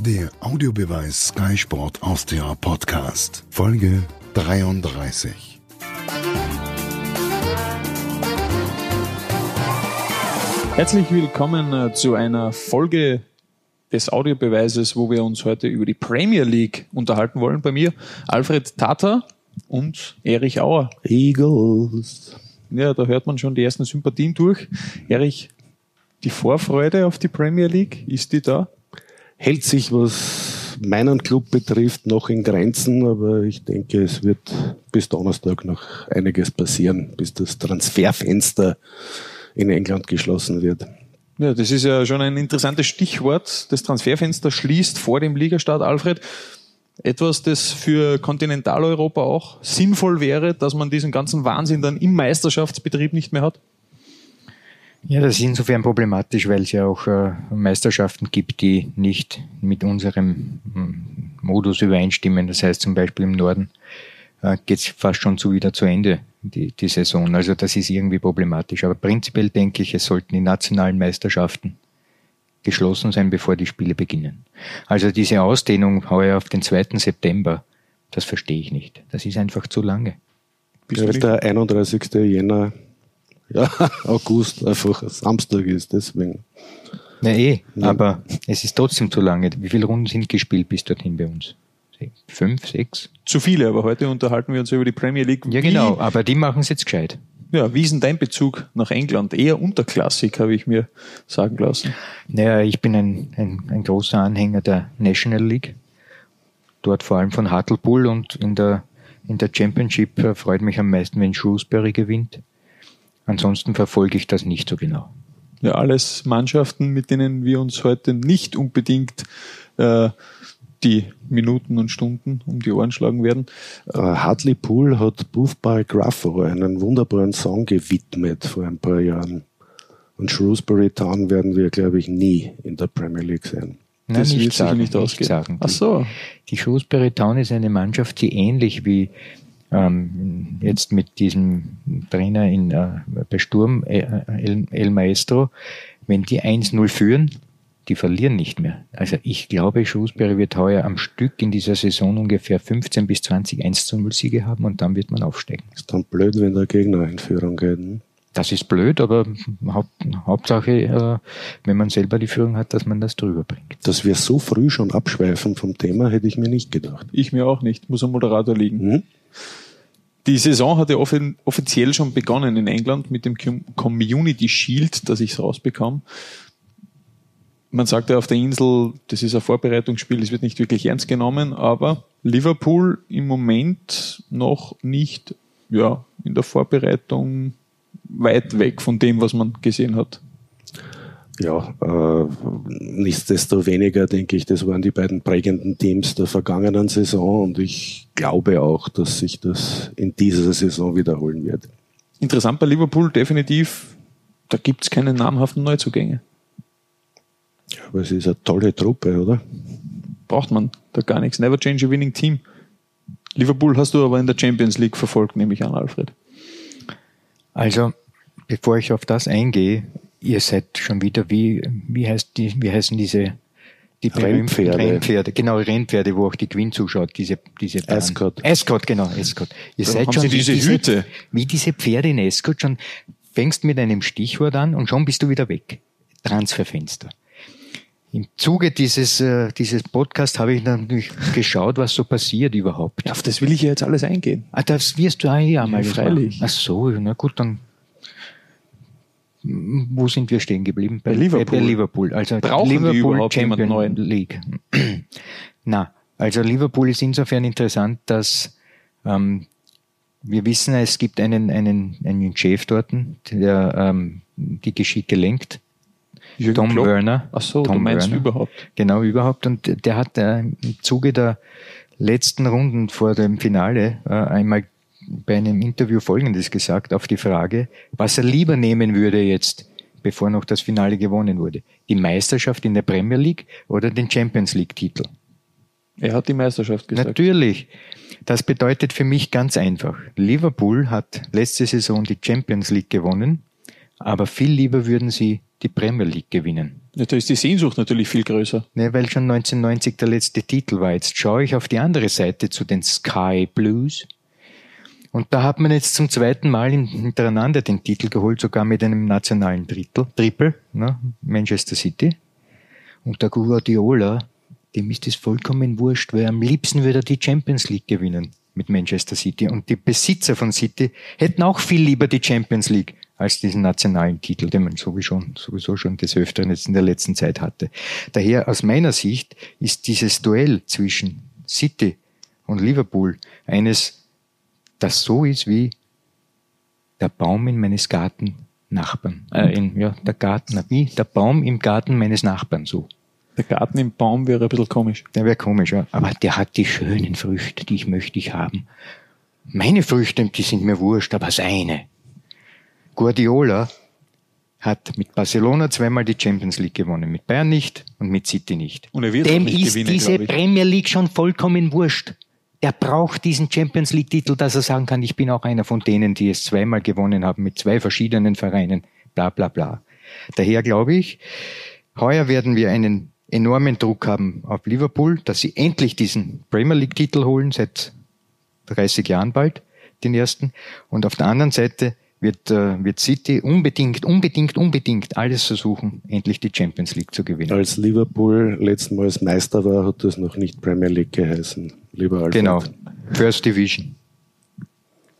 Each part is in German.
Der Audiobeweis Sky Sport Austria Podcast, Folge 33. Herzlich willkommen äh, zu einer Folge des Audiobeweises, wo wir uns heute über die Premier League unterhalten wollen. Bei mir Alfred Tata und Erich Auer. Eagles. Ja, da hört man schon die ersten Sympathien durch. Erich, die Vorfreude auf die Premier League, ist die da? Hält sich, was meinen Club betrifft, noch in Grenzen, aber ich denke, es wird bis Donnerstag noch einiges passieren, bis das Transferfenster in England geschlossen wird. Ja, das ist ja schon ein interessantes Stichwort. Das Transferfenster schließt vor dem Ligastart, Alfred. Etwas, das für Kontinentaleuropa auch sinnvoll wäre, dass man diesen ganzen Wahnsinn dann im Meisterschaftsbetrieb nicht mehr hat? Ja, das ist insofern problematisch, weil es ja auch äh, Meisterschaften gibt, die nicht mit unserem hm, Modus übereinstimmen. Das heißt zum Beispiel im Norden äh, geht es fast schon zu wieder zu Ende, die, die Saison. Also das ist irgendwie problematisch. Aber prinzipiell denke ich, es sollten die nationalen Meisterschaften geschlossen sein, bevor die Spiele beginnen. Also diese Ausdehnung heuer auf den 2. September, das verstehe ich nicht. Das ist einfach zu lange. Bis ja, der 31. Jänner, ja, August einfach Samstag ist, deswegen. Na eh, ja. aber es ist trotzdem zu lange. Wie viele Runden sind gespielt bis dorthin bei uns? Fünf, sechs? Zu viele, aber heute unterhalten wir uns über die Premier League. Ja, genau, aber die machen es jetzt gescheit. Ja, wie ist denn dein Bezug nach England? Eher unterklassig, habe ich mir sagen lassen. Naja, ich bin ein, ein, ein großer Anhänger der National League. Dort vor allem von Hartlepool und in der, in der Championship äh, freut mich am meisten, wenn Shrewsbury gewinnt. Ansonsten verfolge ich das nicht so genau. Ja, alles Mannschaften, mit denen wir uns heute nicht unbedingt äh, die Minuten und Stunden um die Ohren schlagen werden. Uh, Hartlepool hat Boothby Gruffo einen wunderbaren Song gewidmet vor ein paar Jahren. Und Shrewsbury Town werden wir, glaube ich, nie in der Premier League sehen. Nein, das nicht sagen, nicht ausgehen. Sagen. Ach so. Die Shrewsbury Town ist eine Mannschaft, die ähnlich wie ähm, jetzt mit diesem Trainer in, äh, bei Sturm, äh, El, El Maestro, wenn die 1-0 führen, die verlieren nicht mehr. Also ich glaube, Shrewsbury wird heuer am Stück in dieser Saison ungefähr 15 bis 20 1 zu 0 Siege haben und dann wird man aufsteigen. Ist dann blöd, wenn der Gegner in Führung geht. Ne? Das ist blöd, aber Haupt, Hauptsache, äh, wenn man selber die Führung hat, dass man das drüber bringt. Dass wir so früh schon abschweifen vom Thema, hätte ich mir nicht gedacht. Ich mir auch nicht, muss am Moderator liegen. Hm? Die Saison hat ja offiziell schon begonnen in England mit dem Community Shield, das ich rausbekam man sagt ja auf der Insel, das ist ein Vorbereitungsspiel, das wird nicht wirklich ernst genommen, aber Liverpool im Moment noch nicht ja, in der Vorbereitung weit weg von dem, was man gesehen hat. Ja, äh, nichtsdestoweniger denke ich, das waren die beiden prägenden Teams der vergangenen Saison und ich glaube auch, dass sich das in dieser Saison wiederholen wird. Interessant bei Liverpool definitiv, da gibt es keine namhaften Neuzugänge. Aber es ist eine tolle Truppe, oder? Braucht man da gar nichts. Never change a winning team. Liverpool hast du aber in der Champions League verfolgt, nehme ich an, Alfred. Also, bevor ich auf das eingehe, ihr seid schon wieder, wie, wie, heißt die, wie heißen diese die Rennpferde. Rennpferde, genau, Rennpferde, wo auch die Queen zuschaut, diese, diese Bahn. Ascot. Ascot, genau, Ascot. Ihr da seid schon diese wie Hüte. wie diese Pferde in Ascot schon, fängst mit einem Stichwort an und schon bist du wieder weg. Transferfenster. Im Zuge dieses, äh, dieses Podcasts habe ich natürlich geschaut, was so passiert überhaupt. Ja, auf das will ich ja jetzt alles eingehen. Ah, das wirst du auch ja mal ja, freilich. Ach so, na gut, dann wo sind wir stehen geblieben? Bei, bei Liverpool. Bei Liverpool. Also Brauchen Liverpool die überhaupt Champion neuen? League. Na, also Liverpool ist insofern interessant, dass ähm, wir wissen, es gibt einen, einen, einen Chef dort, der ähm, die Geschicke lenkt Jürgen Tom Klopp? Werner. Ach so, Tom du meinst Werner. überhaupt. Genau, überhaupt. Und der hat äh, im Zuge der letzten Runden vor dem Finale äh, einmal bei einem Interview Folgendes gesagt auf die Frage, was er lieber nehmen würde jetzt, bevor noch das Finale gewonnen wurde. Die Meisterschaft in der Premier League oder den Champions League Titel? Er hat die Meisterschaft gesagt. Natürlich. Das bedeutet für mich ganz einfach. Liverpool hat letzte Saison die Champions League gewonnen, aber viel lieber würden sie die Premier League gewinnen. Ja, da ist die Sehnsucht natürlich viel größer. Ne, weil schon 1990 der letzte Titel war. Jetzt schaue ich auf die andere Seite zu den Sky Blues. Und da hat man jetzt zum zweiten Mal hintereinander den Titel geholt, sogar mit einem nationalen Drittel, Triple, ne, Manchester City. Und der Guardiola, dem ist es vollkommen wurscht, weil am liebsten würde er die Champions League gewinnen mit Manchester City. Und die Besitzer von City hätten auch viel lieber die Champions League als diesen nationalen Titel, den man sowieso, sowieso schon des Öfteren jetzt in der letzten Zeit hatte. Daher aus meiner Sicht ist dieses Duell zwischen City und Liverpool eines, das so ist wie der Baum in meines Garten Nachbarn. Äh, in, ja, der Garten, wie der Baum im Garten meines Nachbarn so. Der Garten im Baum wäre ein bisschen komisch. Der wäre komisch, ja. Aber der hat die schönen Früchte, die ich möchte ich haben. Meine Früchte, die sind mir wurscht, aber seine. Guardiola hat mit Barcelona zweimal die Champions League gewonnen, mit Bayern nicht und mit City nicht. Und er wird Dem nicht ist gewinnen, diese. Premier League schon vollkommen wurscht. Er braucht diesen Champions League Titel, dass er sagen kann, ich bin auch einer von denen, die es zweimal gewonnen haben mit zwei verschiedenen Vereinen. Bla bla bla. Daher glaube ich, heuer werden wir einen enormen Druck haben auf Liverpool, dass sie endlich diesen Premier League Titel holen, seit 30 Jahren bald, den ersten. Und auf der anderen Seite wird, äh, wird City unbedingt, unbedingt, unbedingt alles versuchen, endlich die Champions League zu gewinnen. Als Liverpool letztmals Meister war, hat das noch nicht Premier League geheißen, lieber Alfred. Genau. First Division.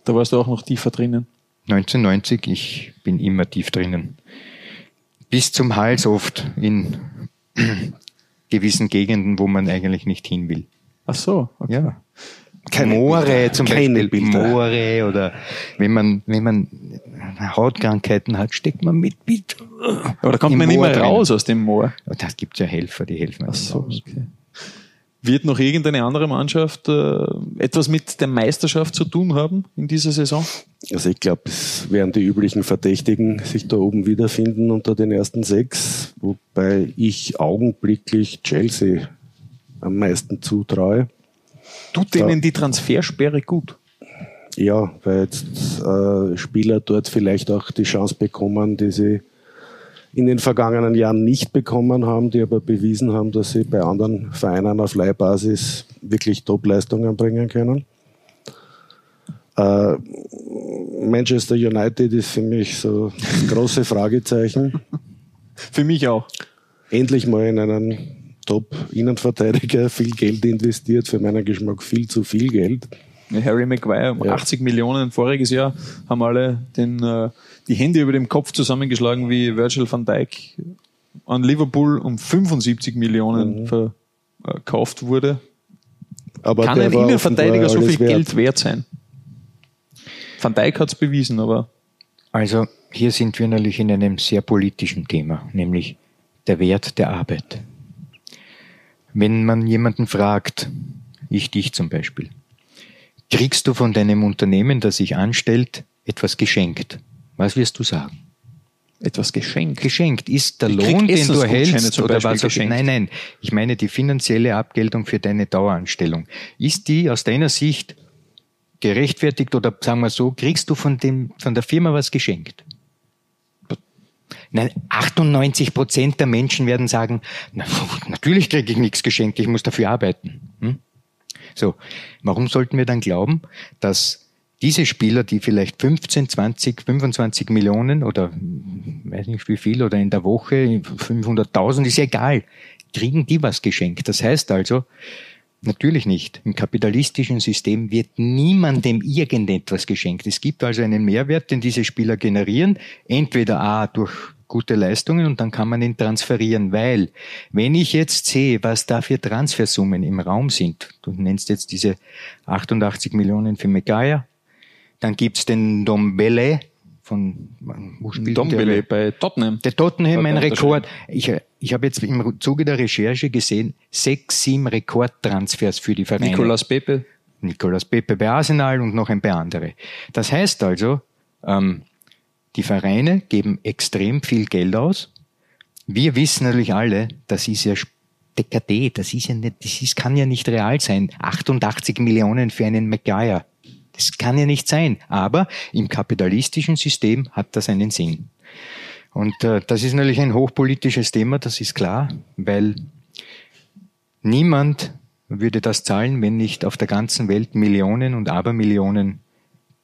Da warst du auch noch tiefer drinnen. 1990, ich bin immer tief drinnen. Bis zum Hals oft in gewissen Gegenden, wo man eigentlich nicht hin will. Ach so. Okay. Ja. Keine Moore Bilder. zum Keine Beispiel. Bilder. Moore oder wenn man, wenn man Hautkrankheiten hat, steckt man mit. mit Aber da kommt man nicht mehr raus aus dem Moor. Das gibt ja Helfer, die helfen Ach so, raus. okay. Wird noch irgendeine andere Mannschaft äh, etwas mit der Meisterschaft zu tun haben in dieser Saison? Also ich glaube, es werden die üblichen Verdächtigen sich da oben wiederfinden unter den ersten sechs, wobei ich augenblicklich Chelsea am meisten zutraue. Tut denen die Transfersperre gut? Ja, weil jetzt äh, Spieler dort vielleicht auch die Chance bekommen, die sie in den vergangenen Jahren nicht bekommen haben, die aber bewiesen haben, dass sie bei anderen Vereinen auf Leihbasis wirklich Top-Leistungen bringen können. Äh, Manchester United ist für mich so das große Fragezeichen. Für mich auch. Endlich mal in einen Top-Innenverteidiger viel Geld investiert, für meinen Geschmack viel zu viel Geld. Harry Maguire um Ja. 80 Millionen voriges Jahr haben alle den, äh, die Hände über dem Kopf zusammengeschlagen, wie Virgil van Dijk an Liverpool um 75 Millionen verkauft wurde. Aber Kann ein Innenverteidiger so viel wert. Geld wert sein? Van Dijk hat es bewiesen, aber Also hier sind wir natürlich in einem sehr politischen Thema, nämlich der Wert der Arbeit. Wenn man jemanden fragt, ich dich zum Beispiel, kriegst du von deinem Unternehmen, das sich anstellt, etwas geschenkt? Was wirst du sagen? etwas geschenkt. Geschenkt ist der Ich Lohn, den du erhältst oder was auch geschenkt. Nein, nein. Ich meine die finanzielle Abgeltung für deine Daueranstellung. Ist die aus deiner Sicht gerechtfertigt oder sagen wir so, kriegst du von dem, von der Firma was geschenkt? Nein, 98 Prozent der Menschen werden sagen, na, natürlich kriege ich nichts geschenkt, ich muss dafür arbeiten. Hm? So, warum sollten wir dann glauben, dass diese Spieler, die vielleicht 15, 20, 25 Millionen oder hm, weiß nicht wie viel oder in der Woche 500.000 ist ja egal, kriegen die was geschenkt? Das heißt also, Natürlich nicht. Im kapitalistischen System wird niemandem irgendetwas geschenkt. Es gibt also einen Mehrwert, den diese Spieler generieren, entweder A durch gute Leistungen und dann kann man ihn transferieren, weil wenn ich jetzt sehe, was da für Transfersummen im Raum sind, du nennst jetzt diese 88 Millionen für Megaya, dann gibt's den Dombele von wo spielt Dombele der? bei Tottenham. Der Tottenham, ein Rekord. Ich, ich habe jetzt im Zuge der Recherche gesehen, sechs, sieben Rekordtransfers für die Vereine. Nicolas Pepe. Nicolas Pepe bei Arsenal und noch ein paar andere. Das heißt also, ähm, die Vereine geben extrem viel Geld aus. Wir wissen natürlich alle, das ist ja Dekade, das ist ja nicht, das ist, kann ja nicht real sein. 88 Millionen für einen Maguire. Das kann ja nicht sein. Aber im kapitalistischen System hat das einen Sinn. Und äh, das ist natürlich ein hochpolitisches Thema, das ist klar, weil niemand würde das zahlen, wenn nicht auf der ganzen Welt Millionen und Abermillionen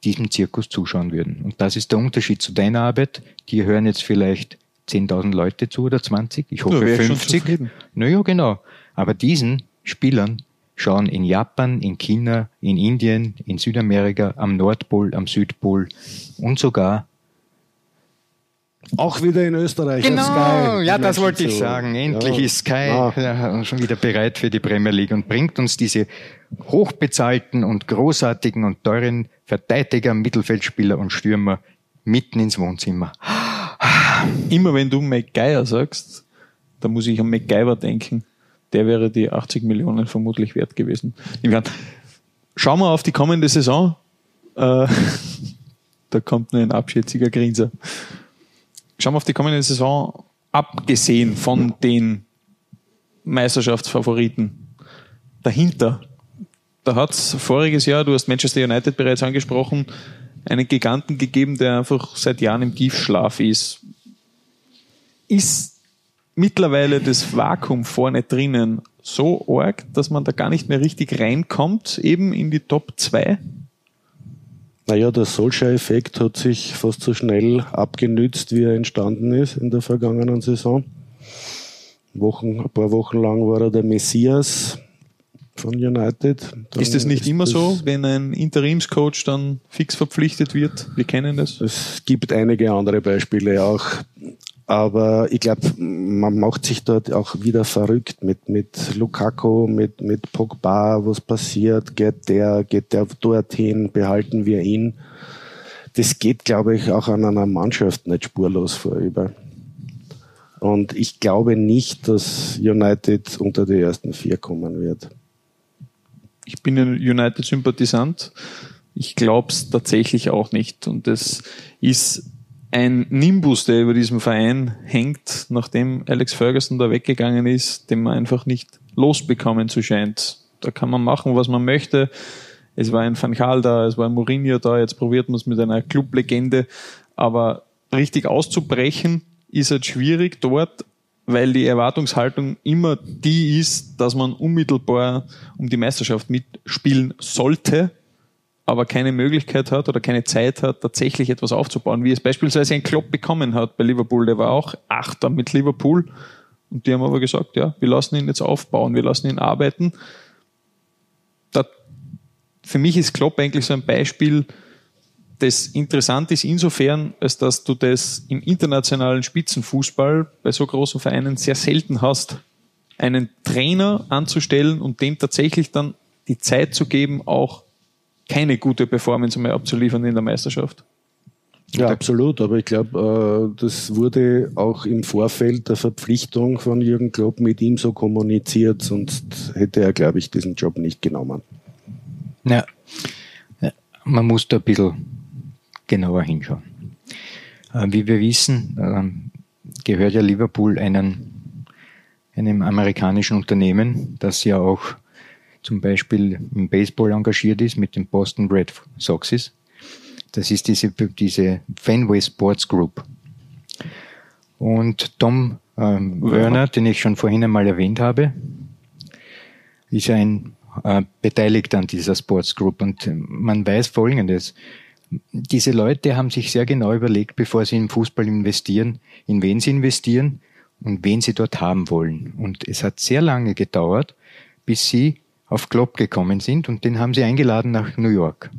diesem Zirkus zuschauen würden. Und das ist der Unterschied zu deiner Arbeit. Die hören jetzt vielleicht 10.000 Leute zu oder 20, ich hoffe ja, 50. Naja, genau. Aber diesen Spielern schauen in Japan, in China, in Indien, in Südamerika, am Nordpol, am Südpol und sogar auch wieder in Österreich. Genau, Sky, ja, das wollte ich sagen. Endlich ja. ist Sky ah. schon wieder bereit für die Premier League und bringt uns diese hochbezahlten und großartigen und teuren Verteidiger, Mittelfeldspieler und Stürmer mitten ins Wohnzimmer. Immer wenn du McGuire sagst, da muss ich an McGyver denken. Der wäre die 80 Millionen vermutlich wert gewesen. Schauen wir auf die kommende Saison. Äh, da kommt nur ein abschätziger Grinser schauen wir auf die kommende Saison, abgesehen von den Meisterschaftsfavoriten dahinter. Da hat es voriges Jahr, du hast Manchester United bereits angesprochen, einen Giganten gegeben, der einfach seit Jahren im Tiefschlaf ist. Ist mittlerweile das Vakuum vorne drinnen so arg, dass man da gar nicht mehr richtig reinkommt, eben in die Top 2? Naja, der Solskjaer-Effekt hat sich fast so schnell abgenützt, wie er entstanden ist in der vergangenen Saison. Wochen, ein paar Wochen lang war er der Messias von United. Dann ist es nicht ist immer so, wenn ein Interimscoach dann fix verpflichtet wird? Wir kennen das. Es gibt einige andere Beispiele auch. Aber ich glaube, man macht sich dort auch wieder verrückt mit, mit Lukaku, mit, mit Pogba, was passiert, geht der, geht der dorthin, behalten wir ihn. Das geht, glaube ich, auch an einer Mannschaft nicht spurlos vorüber. Und ich glaube nicht, dass United unter die ersten vier kommen wird. Ich bin ein United-Sympathisant. Ich glaube es tatsächlich auch nicht. Und das ist ein Nimbus, der über diesem Verein hängt, nachdem Alex Ferguson da weggegangen ist, den man einfach nicht losbekommen zu scheint. Da kann man machen, was man möchte. Es war ein Van Gaal da, es war ein Mourinho da, jetzt probiert man es mit einer Clublegende. Aber richtig auszubrechen ist halt schwierig dort, weil die Erwartungshaltung immer die ist, dass man unmittelbar um die Meisterschaft mitspielen sollte aber keine Möglichkeit hat oder keine Zeit hat, tatsächlich etwas aufzubauen, wie es beispielsweise ein Klopp bekommen hat bei Liverpool. Der war auch Achter mit Liverpool und die haben aber gesagt, ja, wir lassen ihn jetzt aufbauen, wir lassen ihn arbeiten. Da, für mich ist Klopp eigentlich so ein Beispiel, das interessant ist insofern, als dass du das im internationalen Spitzenfußball bei so großen Vereinen sehr selten hast, einen Trainer anzustellen und dem tatsächlich dann die Zeit zu geben, auch keine gute Performance mehr abzuliefern in der Meisterschaft. Ja, absolut. Aber ich glaube, äh, das wurde auch im Vorfeld der Verpflichtung von Jürgen Klopp mit ihm so kommuniziert, sonst hätte er, glaube ich, diesen Job nicht genommen. Ja, man muss da ein bisschen genauer hinschauen. Äh, wie wir wissen, ähm, gehört ja Liverpool einen, einem amerikanischen Unternehmen, das ja auch zum Beispiel im Baseball engagiert ist mit den Boston Red Soxes. Das ist diese, diese Fenway Sports Group. Und Tom ähm, Werner, den ich schon vorhin einmal erwähnt habe, ist ein äh, Beteiligter an dieser Sports Group. Und man weiß Folgendes. Diese Leute haben sich sehr genau überlegt, bevor sie in Fußball investieren, in wen sie investieren und wen sie dort haben wollen. Und es hat sehr lange gedauert, bis sie auf Klopp gekommen sind und den haben sie eingeladen nach New York.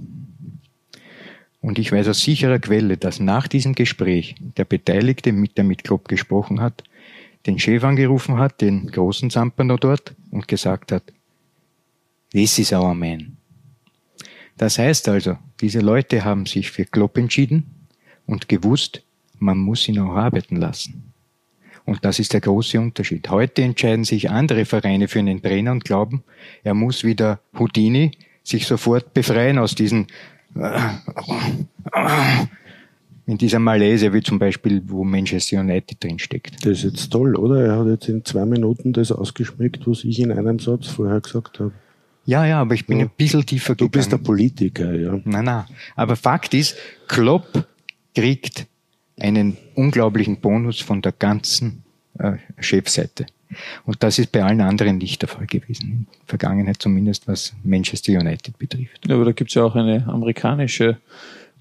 Und ich weiß aus sicherer Quelle, dass nach diesem Gespräch der Beteiligte, mit der mit Klopp gesprochen hat, den Chef angerufen hat, den großen Zampano dort, und gesagt hat, this is our man. Das heißt also, diese Leute haben sich für Klopp entschieden und gewusst, man muss ihn auch arbeiten lassen. Und das ist der große Unterschied. Heute entscheiden sich andere Vereine für einen Trainer und glauben, er muss wieder Houdini sich sofort befreien aus diesen in dieser Malaise, wie zum Beispiel, wo Manchester United drinsteckt. Das ist jetzt toll, oder? Er hat jetzt in zwei Minuten das ausgeschmeckt, was ich in einem Satz vorher gesagt habe. Ja, ja, aber ich bin ja. ein bisschen tiefer gegangen. Du bist der Politiker, ja. Nein, nein. Aber Fakt ist, Klopp kriegt einen unglaublichen Bonus von der ganzen äh, Chefseite. Und das ist bei allen anderen nicht der Fall gewesen, in der Vergangenheit zumindest, was Manchester United betrifft. Ja, aber da gibt es ja auch eine amerikanische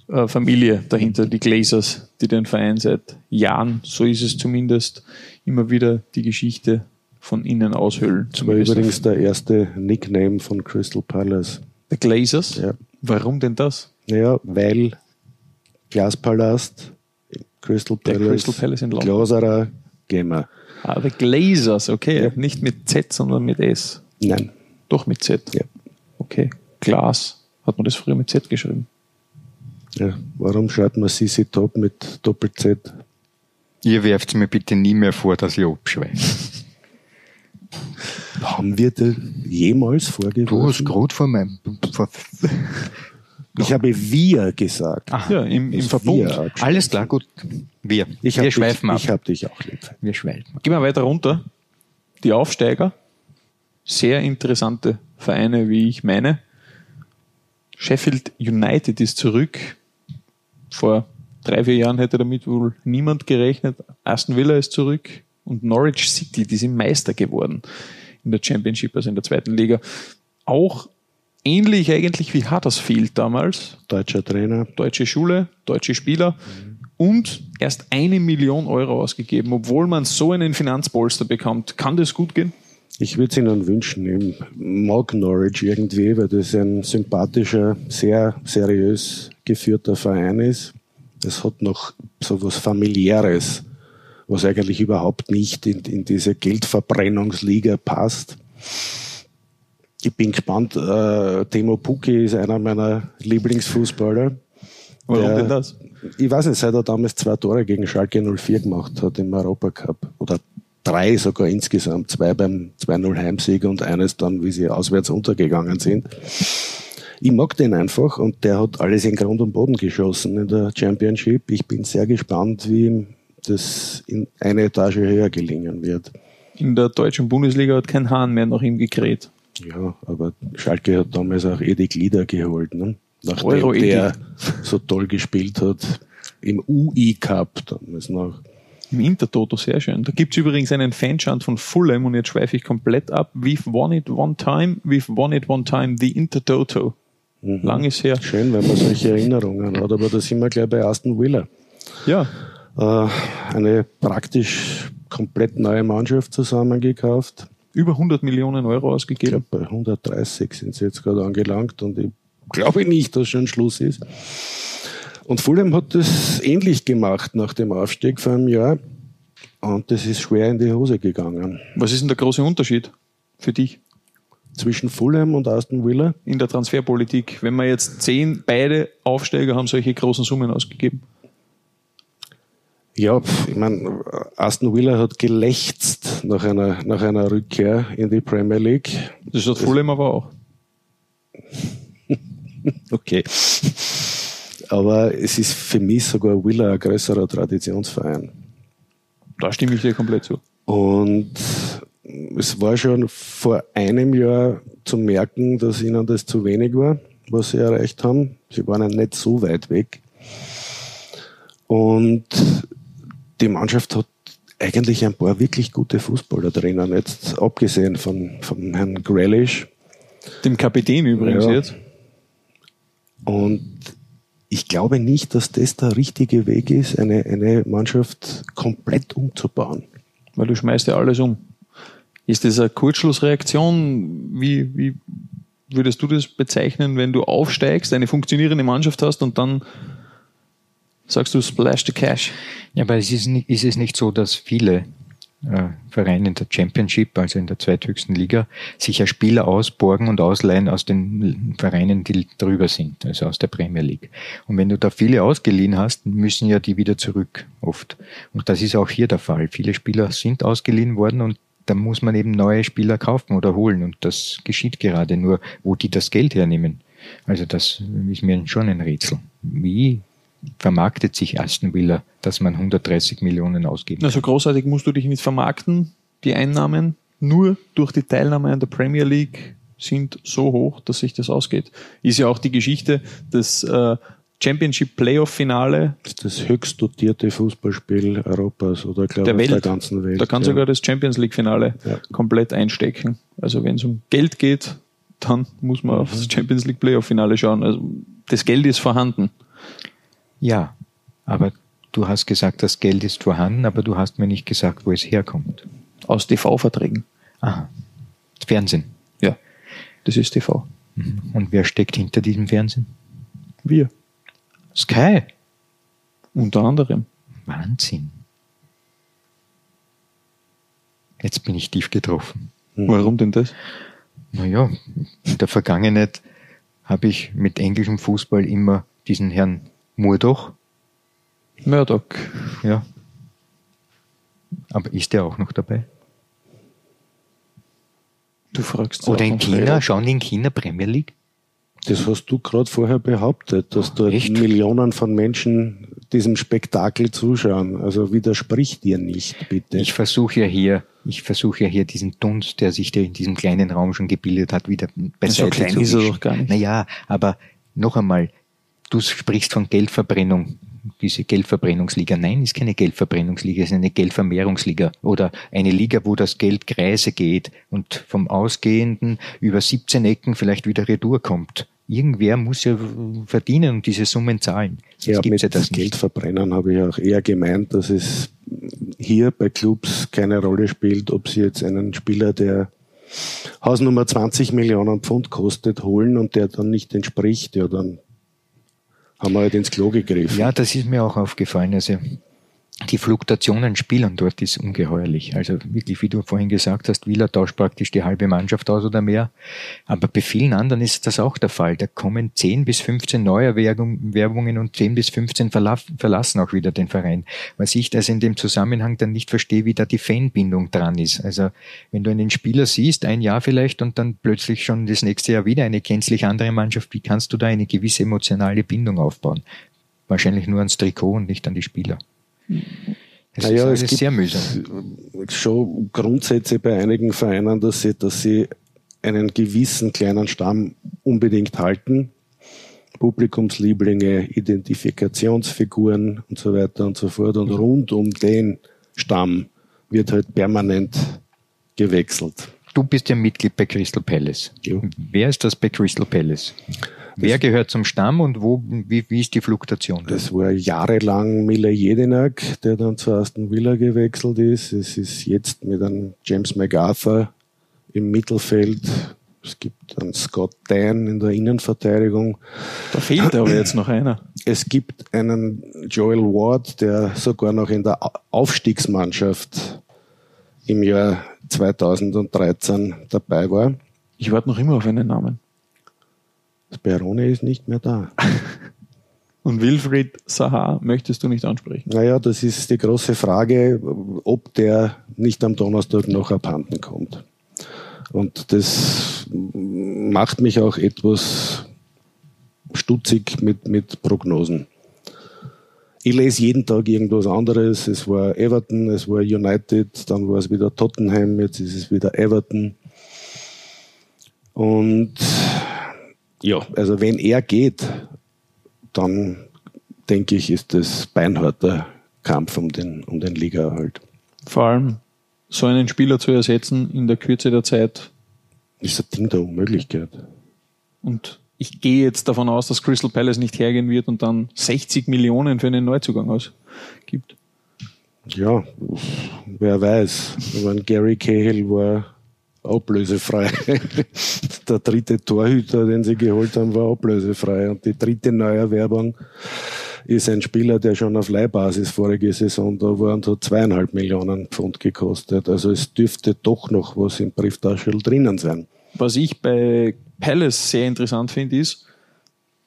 äh, Familie dahinter, die Glazers, die den Verein seit Jahren, so ist es zumindest, immer wieder die Geschichte von innen aushöhlen. Das war übrigens der erste Nickname von Crystal Palace. The Glazers? Ja. Warum denn das? Naja, weil Glaspalast, Crystal Der Palace, Crystal Palace in London. Glaserer, Gamer. Ah, The Glazers, okay. Ja. Nicht mit Z, sondern mit S. Nein. Doch mit Z. Ja. Okay. Glas. Hat man das früher mit Z geschrieben? Ja. Warum schreibt man CC Top mit Doppel-Z? Ihr werft mir bitte nie mehr vor, dass ich abschweife. Haben wir das jemals Du hast vorgeworfen? gerade vor meinem... Vor, Ich habe wir gesagt. Ah, Ja, im, im Verbund. Alles klar, gut. Wir. Ich wir dich, schweifen ab. Ich habe dich auch lieb. wir schweifen. Gehen wir weiter runter. Die Aufsteiger. Sehr interessante Vereine, wie ich meine. Sheffield United ist zurück. Vor drei, vier Jahren hätte damit wohl niemand gerechnet. Aston Villa ist zurück. Und Norwich City, die sind Meister geworden in der Championship, also in der zweiten Liga. Auch ähnlich eigentlich wie Huddersfield damals Deutscher Trainer. deutsche Schule, deutsche Spieler und erst eine Million Euro ausgegeben, obwohl man so einen Finanzpolster bekommt. Kann das gut gehen? Ich würde es Ihnen wünschen. Ich mag Norwich irgendwie, weil das ein sympathischer, sehr seriös geführter Verein ist. Es hat noch so was familiäres, was eigentlich überhaupt nicht in, in diese Geldverbrennungsliga passt. Ich bin gespannt. Äh, Timo Pukki ist einer meiner Lieblingsfußballer. Warum Der- denn das? Ich weiß nicht, seit er damals zwei Tore gegen Schalke 04 gemacht hat im Europacup. Oder drei sogar insgesamt. Zwei beim 2-0 Heimsieg und eines dann, wie sie auswärts untergegangen sind. Ich mag den einfach und der hat alles in Grund und Boden geschossen in der Championship. Ich bin sehr gespannt, wie ihm das in eine Etage höher gelingen wird. In der deutschen Bundesliga hat kein Hahn mehr nach ihm gekräht. Ja, aber Schalke hat damals auch Edi Glieder geholt, ne? nachdem Euro Edi. der so toll gespielt hat im UI Cup damals noch. Im Intertoto, sehr schön. Da gibt's übrigens einen Fanchant von Fulham und jetzt schweife ich komplett ab. We've won it one time, we've won it one time, the Intertoto. Lang ist her. Schön, wenn man solche Erinnerungen hat, aber da sind wir gleich bei Aston Villa. Ja, Äh, eine praktisch komplett neue Mannschaft zusammengekauft. Über 100 Millionen Euro Ich ausgegeben. glaube, bei 130 sind sie jetzt gerade angelangt und ich glaube nicht, dass schon Schluss ist. Und Fulham hat das ähnlich gemacht nach dem Aufstieg vor einem Jahr. Und das ist schwer in die Hose gegangen. Was ist denn der große Unterschied für dich Zwischen Fulham und Aston Villa. in der Transferpolitik, wenn wir jetzt zehn, beide Aufsteiger haben solche großen Summen ausgegeben? Ja, ich meine, Aston Villa hat gelächzt nach einer, nach einer Rückkehr in die Premier League. Das hat Fulham aber auch. Okay. Aber es ist für mich sogar Villa ein größerer Traditionsverein. Da stimme ich dir komplett zu. Und es war schon vor einem Jahr zu merken, dass ihnen das zu wenig war, was sie erreicht haben. Sie waren ja nicht so weit weg. Und die Mannschaft hat eigentlich ein paar wirklich gute Fußballer drinnen, jetzt abgesehen von, von Herrn Grealish. Dem Kapitän übrigens Ja. jetzt. Und ich glaube nicht, dass das der richtige Weg ist, eine, eine Mannschaft komplett umzubauen. Weil du schmeißt ja alles um. Ist das eine Kurzschlussreaktion? Wie, wie würdest du das bezeichnen, wenn du aufsteigst, eine funktionierende Mannschaft hast und dann sagst du splash the cash? Ja, aber es ist, nicht, ist es nicht so, dass viele äh, Vereine in der Championship, also in der zweithöchsten Liga, sich ja Spieler ausborgen und ausleihen aus den Vereinen, die drüber sind, also aus der Premier League. Und wenn du da viele ausgeliehen hast, müssen ja die wieder zurück, oft. Und das ist auch hier der Fall. Viele Spieler sind ausgeliehen worden und da muss man eben neue Spieler kaufen oder holen. Und das geschieht gerade nur, wo die das Geld hernehmen. Also das ist mir schon ein Rätsel. Wie vermarktet sich Aston Villa, dass man 130 Millionen ausgibt? Na, so großartig musst du dich nicht vermarkten. Die Einnahmen nur durch die Teilnahme an der Premier League sind so hoch, dass sich das ausgeht. Ist ja auch die Geschichte, dass äh, Championship Playoff Finale. Das ist das höchst dotierte Fußballspiel Europas oder glaube der, Welt. der ganzen Welt. Da kann ja. sogar das Champions League Finale ja. komplett einstecken. Also wenn es um Geld geht, dann muss man mhm. aufs Champions League Playoff Finale schauen. Also das Geld ist vorhanden. Ja, aber du hast gesagt, das Geld ist vorhanden, aber du hast mir nicht gesagt, wo es herkommt. Aus TV-Verträgen. Ah, Fernsehen. Ja, das ist TV. Mhm. Und wer steckt hinter diesem Fernsehen? Wir. Sky. Unter anderem. Wahnsinn. Jetzt bin ich tief getroffen. Warum denn das? Naja, in der Vergangenheit habe ich mit englischem Fußball immer diesen Herrn Murdoch. Murdoch. Ja. Aber ist der auch noch dabei? Du fragst Oder in China, schauen die in China Premier League? Das hast du gerade vorher behauptet, dass dort Echt? Millionen von Menschen diesem Spektakel zuschauen. Also widersprich dir nicht, bitte. Ich versuche ja hier, ich versuche ja hier diesen Dunst, der sich in diesem kleinen Raum schon gebildet hat, wieder beiseite so klein zu ist er doch gar nicht. Naja, aber noch einmal, du sprichst von Geldverbrennung diese Geldverbrennungsliga. Nein, ist keine Geldverbrennungsliga, es ist eine Geldvermehrungsliga oder eine Liga, wo das Geld Kreise geht und vom Ausgehenden über 17 Ecken vielleicht wieder Retour kommt. Irgendwer muss ja verdienen und diese Summen zahlen. Sonst ja, mit ja das Geldverbrennen habe ich auch eher gemeint, dass es hier bei Clubs keine Rolle spielt, ob sie jetzt einen Spieler, der Hausnummer 20 Millionen Pfund kostet, holen und der dann nicht entspricht, ja, dann haben wir halt ins Klo gegriffen. Ja, das ist mir auch aufgefallen. Also die Fluktuationen Spielern dort ist ungeheuerlich. Also wirklich, wie du vorhin gesagt hast, Wieler tauscht praktisch die halbe Mannschaft aus oder mehr. Aber bei vielen anderen ist das auch der Fall. Da kommen 10 bis 15 neue Werbungen und 10 bis 15 verlassen auch wieder den Verein. Was ich das in dem Zusammenhang dann nicht verstehe, wie da die Fanbindung dran ist. Also wenn du einen Spieler siehst, ein Jahr vielleicht und dann plötzlich schon das nächste Jahr wieder eine gänzlich andere Mannschaft, wie kannst du da eine gewisse emotionale Bindung aufbauen? Wahrscheinlich nur ans Trikot und nicht an die Spieler. Es naja, es gibt sehr mühsam. schon Grundsätze bei einigen Vereinen, dass sie, dass sie einen gewissen kleinen Stamm unbedingt halten. Publikumslieblinge, Identifikationsfiguren und so weiter und so fort. Und rund um den Stamm wird halt permanent gewechselt. Du bist ja Mitglied bei Crystal Palace. Ja. Wer ist das bei Crystal Palace? Wer gehört zum Stamm und wo, wie, wie ist die Fluktuation? Das war jahrelang Mila Jedinak, der dann zu Aston Villa gewechselt ist. Es ist jetzt mit einem James MacArthur im Mittelfeld. Es gibt einen Scott Dan in der Innenverteidigung. Da fehlt aber jetzt noch einer. Es gibt einen Joel Ward, der sogar noch in der Aufstiegsmannschaft im Jahr 2013 dabei war. Ich warte noch immer auf einen Namen. Sperone ist nicht mehr da. Und Wilfried Sahar möchtest du nicht ansprechen? Naja, das ist die große Frage, ob der nicht am Donnerstag noch abhanden kommt. Und das macht mich auch etwas stutzig mit, mit Prognosen. Ich lese jeden Tag irgendwas anderes. Es war Everton, es war United, dann war es wieder Tottenham, jetzt ist es wieder Everton. Und ja, also wenn er geht, dann denke ich, ist das beinharter Kampf um den, um den Ligaerhalt. Vor allem so einen Spieler zu ersetzen in der Kürze der Zeit. Ist ein Ding der Unmöglichkeit. Und ich gehe jetzt davon aus, dass Crystal Palace nicht hergehen wird und dann 60 Millionen für einen Neuzugang ausgibt. Ja, wer weiß. Ich meine, Gary Cahill war ablösefrei. Der dritte Torhüter, den sie geholt haben, war ablösefrei. Und die dritte Neuerwerbung ist ein Spieler, der schon auf Leihbasis vorige Saison da war und hat zweieinhalb Millionen Pfund gekostet. Also es dürfte doch noch was im Brieftaschel drinnen sein. Was ich bei Palace sehr interessant finde, ist,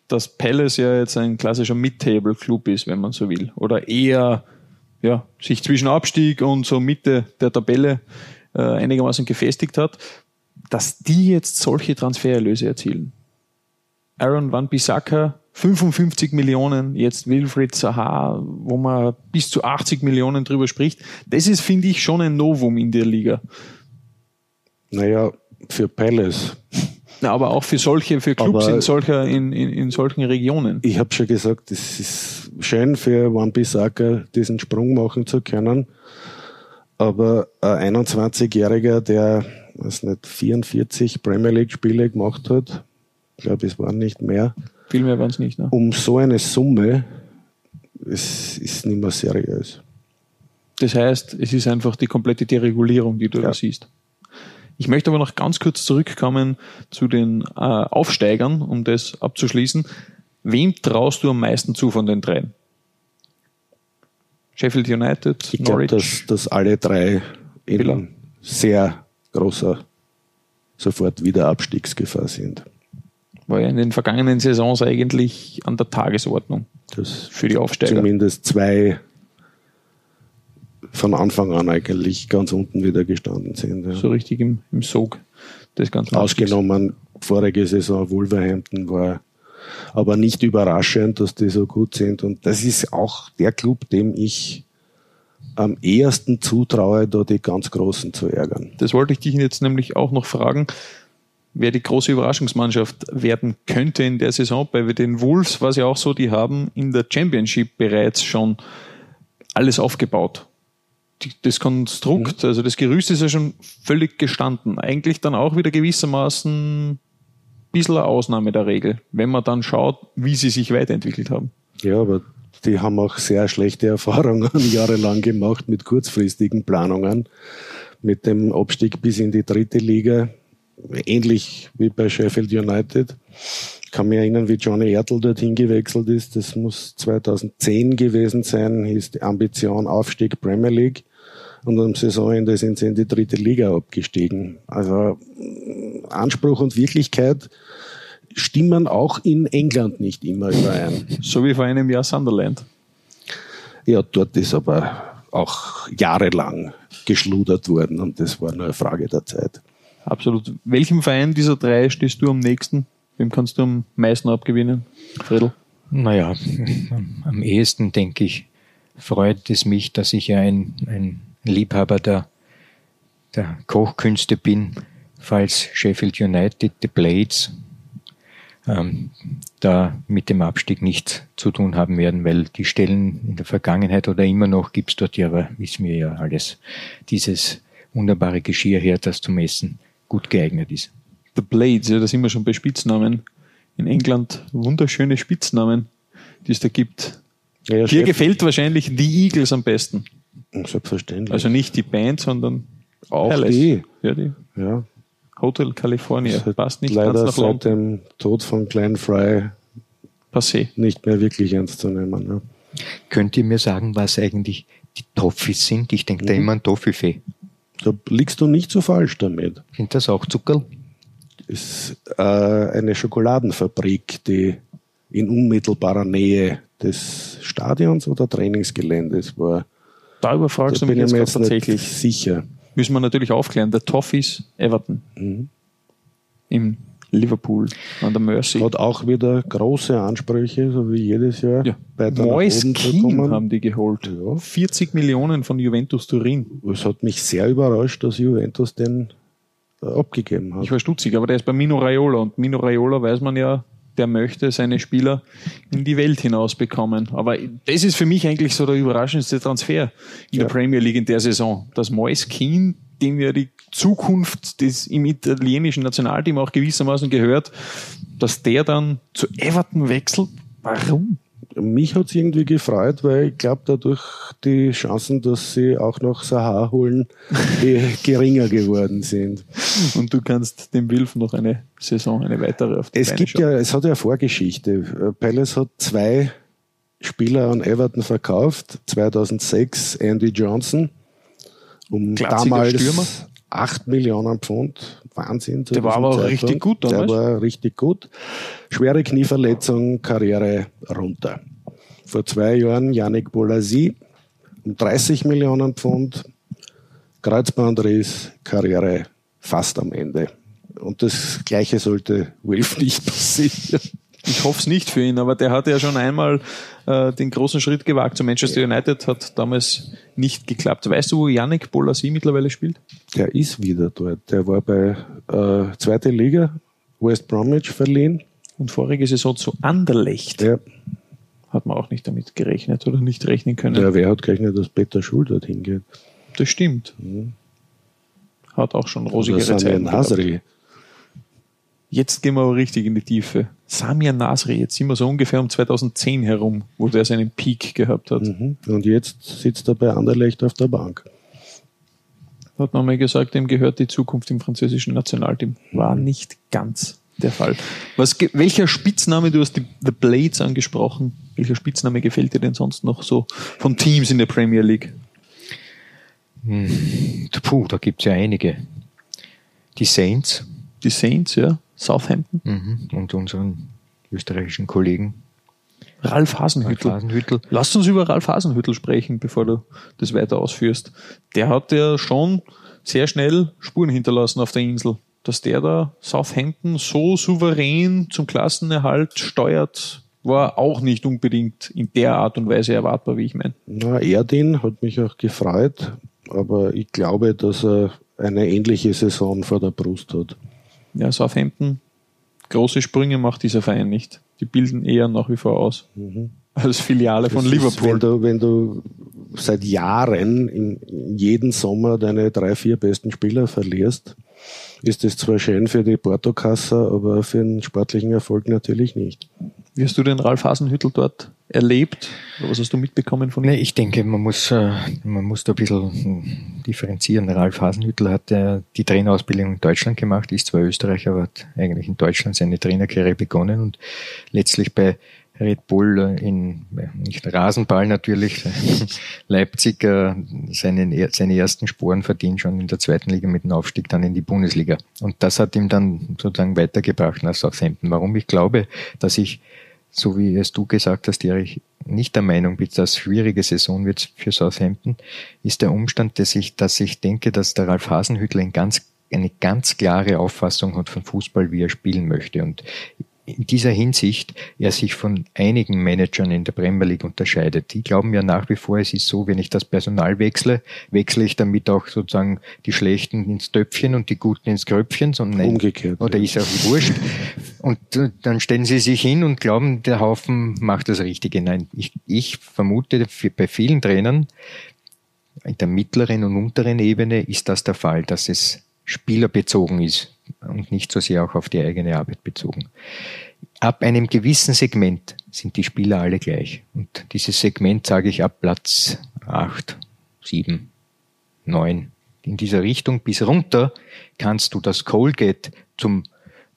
dass Palace ja jetzt ein klassischer Mid-Table-Club ist, wenn man so will. Oder eher ja, sich zwischen Abstieg und so Mitte der Tabelle äh, einigermaßen gefestigt hat, dass die jetzt solche Transfererlöse erzielen. Aaron Van Bissaka 55 Millionen, jetzt Wilfried Zaha, wo man bis zu 80 Millionen drüber spricht. Das ist, finde ich, schon ein Novum in der Liga. Naja, für Palace. Na, aber auch für solche, für Clubs in, solcher, in, in, in solchen Regionen. Ich habe schon gesagt, es ist schön für One Bissaka diesen Sprung machen zu können. Aber ein 21-Jähriger, der was nicht, 44 Premier League Spiele gemacht hat, ich glaube, es waren nicht mehr. Viel mehr waren es nicht. Ne? Um so eine Summe, es ist nicht mehr seriös. Das heißt, es ist einfach die komplette Deregulierung, die du ja. da siehst. Ich möchte aber noch ganz kurz zurückkommen zu den äh, Aufsteigern, um das abzuschließen. Wem traust du am meisten zu von den dreien? Sheffield United, ich Norwich? Ich glaube, dass, dass alle drei in Villa. sehr großer sofort Wiederabstiegsgefahr sind. War ja in den vergangenen Saisons eigentlich an der Tagesordnung das für die Aufsteiger. Zumindest zwei von Anfang an eigentlich ganz unten wieder gestanden sind. Ja. So richtig im, im Sog des Ganzen. Ausgenommen vorige Saison Wolverhampton war aber nicht überraschend, dass die so gut sind. Und das ist auch der Club, dem ich am ehesten zutraue, da die ganz Großen zu ärgern. Das wollte ich dich jetzt nämlich auch noch fragen, wer die große Überraschungsmannschaft werden könnte in der Saison. Bei den Wolves war es ja auch so, die haben in der Championship bereits schon alles aufgebaut das Konstrukt, mhm. also das Gerüst ist ja schon völlig gestanden. Eigentlich dann auch wieder gewissermaßen bisschen eine Ausnahme der Regel, wenn man dann schaut, wie sie sich weiterentwickelt haben. Ja, aber die haben auch sehr schlechte Erfahrungen jahrelang gemacht mit kurzfristigen Planungen, mit dem Abstieg bis in die dritte Liga, ähnlich wie bei Sheffield United. Ich kann mich erinnern, wie Johnny Ertl dorthin gewechselt ist. Das muss 2010 gewesen sein, ist die Ambition Aufstieg Premier League und am Saisonende sind sie in die dritte Liga abgestiegen. Also Anspruch und Wirklichkeit stimmen auch in England nicht immer überein. So wie vor einem Jahr Sunderland. Ja, dort ist aber auch jahrelang geschludert worden und das war nur eine Frage der Zeit. Absolut. Welchem Verein dieser drei stehst du am nächsten? Wem kannst du am meisten abgewinnen, Fredel? Naja, am ehesten denke ich, freut es mich, dass ich ja ein, ein Liebhaber der, der Kochkünste bin, falls Sheffield United, die Blades, ähm, da mit dem Abstieg nichts zu tun haben werden, weil die Stellen in der Vergangenheit oder immer noch gibt es dort ja, aber wissen wir ja alles, dieses wunderbare Geschirr her, das zum Essen gut geeignet ist. The Blades, ja, da sind wir schon bei Spitznamen. In England wunderschöne Spitznamen, die es da gibt. Ja, ja, Dir gefällt wahrscheinlich die Eagles am besten. Selbstverständlich. Also nicht die Band, sondern auch Palace. die. Ja, die. Ja. Hotel California. Das passt nicht leider ganz nach seit dem Tod von Glenn Fry Passé. nicht mehr wirklich ernst zu nehmen. Ja. Könnt ihr mir sagen, was eigentlich die Toffees sind? Ich denke mhm. da immer an Toffifee. Da liegst du nicht so falsch damit. Sind das auch Zuckerl? ist äh, eine Schokoladenfabrik, die in unmittelbarer Nähe des Stadions oder Trainingsgeländes war. Da überfragst da du mich jetzt, jetzt tatsächlich. sicher. Müssen wir natürlich aufklären. Der Toffees Everton. Mhm. Im Liverpool an der Mercy. Hat auch wieder große Ansprüche, so wie jedes Jahr. Ja. Mois Keane haben die geholt. Ja. 40 Millionen von Juventus Turin. Es hat mich sehr überrascht, dass Juventus den äh, abgegeben hat. Ich war stutzig, aber der ist bei Mino Raiola und Mino Raiola weiß man ja, der möchte seine Spieler in die Welt hinaus bekommen. Aber das ist für mich eigentlich so der überraschendste Transfer in ja. der Premier League in der Saison. Dass Mois Keane, dem ja die Zukunft des im italienischen Nationalteam auch gewissermaßen gehört, dass der dann zu Everton wechselt. Warum? Mich hat es irgendwie gefreut, weil ich glaube, dadurch die Chancen, dass sie auch noch Sahar holen, geringer geworden sind. Und du kannst dem Wilf noch eine Saison, eine weitere auf die Es Beine gibt schauen. ja, es hat ja eine Vorgeschichte. Palace hat zwei Spieler an Everton verkauft. 2006 Andy Johnson um Klassiker damals Stürmer. 8 Millionen Pfund. Wahnsinn. Der war aber auch richtig gut damals. Der war richtig gut. Schwere Knieverletzung, Karriere runter. Vor zwei Jahren Yannick Bolasi um 30 Millionen Pfund. Kreuzbandriss, Karriere fast am Ende. Und das Gleiche sollte Wilf nicht passieren. Ich hoffe es nicht für ihn, aber der hat ja schon einmal äh, den großen Schritt gewagt zu Manchester United, hat damals nicht geklappt. Weißt du, wo Yannick Bolasi mittlerweile spielt? Der ist wieder dort. Der war bei äh, zweite Liga West Bromwich verliehen. Und vorige Saison zu Anderlecht. Ja. Hat man auch nicht damit gerechnet oder nicht rechnen können. Ja, wer hat gerechnet, dass Peter Schul dorthin geht? Das stimmt. Hat auch schon rosigere Zeiten. gehabt. Jetzt gehen wir aber richtig in die Tiefe. Samir Nasri, jetzt sind wir so ungefähr um 2010 herum, wo der seinen Peak gehabt hat. Mhm. Und jetzt sitzt er bei Anderlecht auf der Bank. Hat man mal gesagt, dem gehört die Zukunft im französischen Nationalteam. War nicht ganz der Fall. Was, welcher Spitzname, du hast die The Blades angesprochen, welcher Spitzname gefällt dir denn sonst noch so von Teams in der Premier League? Puh, da gibt es ja einige. Die Saints Die Saints, ja, Southampton, mhm. und unseren österreichischen Kollegen Ralf Hasenhüttl. Ralf Hasenhüttl. Lass uns über Ralf Hasenhüttl sprechen, bevor du das weiter ausführst. Der hat ja schon sehr schnell Spuren hinterlassen auf der Insel. Dass der da Southampton so souverän zum Klassenerhalt steuert, war auch nicht unbedingt in der Art und Weise erwartbar, wie ich meine. Na, Erdin hat mich auch gefreut, aber ich glaube, dass er eine ähnliche Saison vor der Brust hat. Ja, Southampton, große Sprünge macht dieser Verein nicht. Die bilden eher nach wie vor aus. Als Filiale von Das ist, Liverpool. wenn, du, wenn du seit Jahren in, in jeden Sommer deine drei, vier besten Spieler verlierst, ist das zwar schön für die Portokasse, aber für den sportlichen Erfolg natürlich nicht. Wie hast du den Ralf Hasenhüttl dort erlebt? Oder was hast du mitbekommen von ihm? Nee, ich denke, man muss, äh, man muss da ein bisschen hm, differenzieren. Ralf Hasenhüttl hat die Trainerausbildung in Deutschland gemacht, ist zwar Österreicher, aber hat eigentlich in Deutschland seine Trainerkarriere begonnen und letztlich bei Red Bull äh, in, nicht Rasenball natürlich, Leipzig äh, seine, seine ersten Sporen verdient, schon in der zweiten Liga mit dem Aufstieg dann in die Bundesliga. Und das hat ihm dann sozusagen weitergebracht nach Southampton. Warum ich glaube, dass ich so wie es du gesagt hast, Erich, nicht der Meinung bin, dass schwierige Saison wird für Southampton, ist der Umstand, dass ich, dass ich denke, dass der Ralf Hasenhüttl ein ganz, eine ganz klare Auffassung hat von Fußball, wie er spielen möchte. Und in dieser Hinsicht er sich von einigen Managern in der Premier League unterscheidet. Die glauben ja nach wie vor, es ist so, wenn ich das Personal wechsle, wechsle ich damit auch sozusagen die Schlechten ins Töpfchen und die Guten ins Kröpfchen, sondern Umgekehrt, Oder ja. ist auch wurscht. Und dann stellen sie sich hin und glauben, der Haufen macht das Richtige. Nein, ich, ich vermute, für, bei vielen Trainern in der mittleren und unteren Ebene ist das der Fall, dass es spielerbezogen ist und nicht so sehr auch auf die eigene Arbeit bezogen. Ab einem gewissen Segment sind die Spieler alle gleich. Und dieses Segment sage ich ab Platz acht, sieben, neun. In dieser Richtung bis runter kannst du das Colgate zum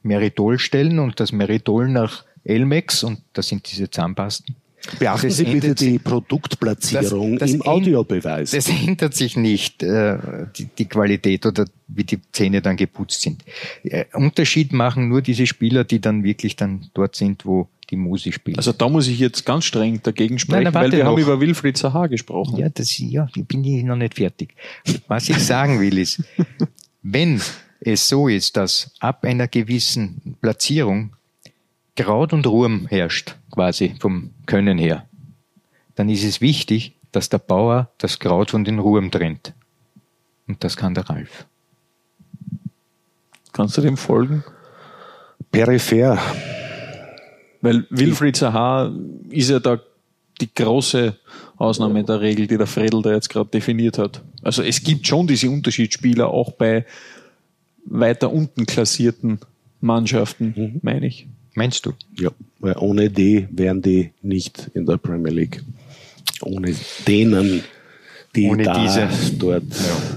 Meritol stellen und das Meritol nach Elmex und das sind diese Zahnpasten. Beachten Das Sie bitte die Produktplatzierung Das- das im Audiobeweis. Das ändert sich nicht, äh, die, die Qualität oder wie die Zähne dann geputzt sind. Äh, Unterschied machen nur diese Spieler, die dann wirklich dann dort sind, wo die Musi spielt. Also da muss ich jetzt ganz streng dagegen sprechen, Nein, nein, weil wir haben noch. über Wilfried Zaha gesprochen. Ja, das, ja, ich bin hier noch nicht fertig. Was ich sagen will ist, wenn es so ist, dass ab einer gewissen Platzierung Kraut und Ruhm herrscht, quasi vom Können her, dann ist es wichtig, dass der Bauer das Kraut von den Ruhm trennt. Und das kann der Ralf. Kannst du dem folgen? Peripher. Weil Wilfried Zaha ist ja da die große Ausnahme der Regel, die der Fredel da jetzt gerade definiert hat. Also es gibt schon diese Unterschiedsspieler auch bei weiter unten klassierten Mannschaften, meine ich. Meinst du? Ja, weil ohne die wären die nicht in der Premier League. Ohne denen, die Ohne da diese. dort.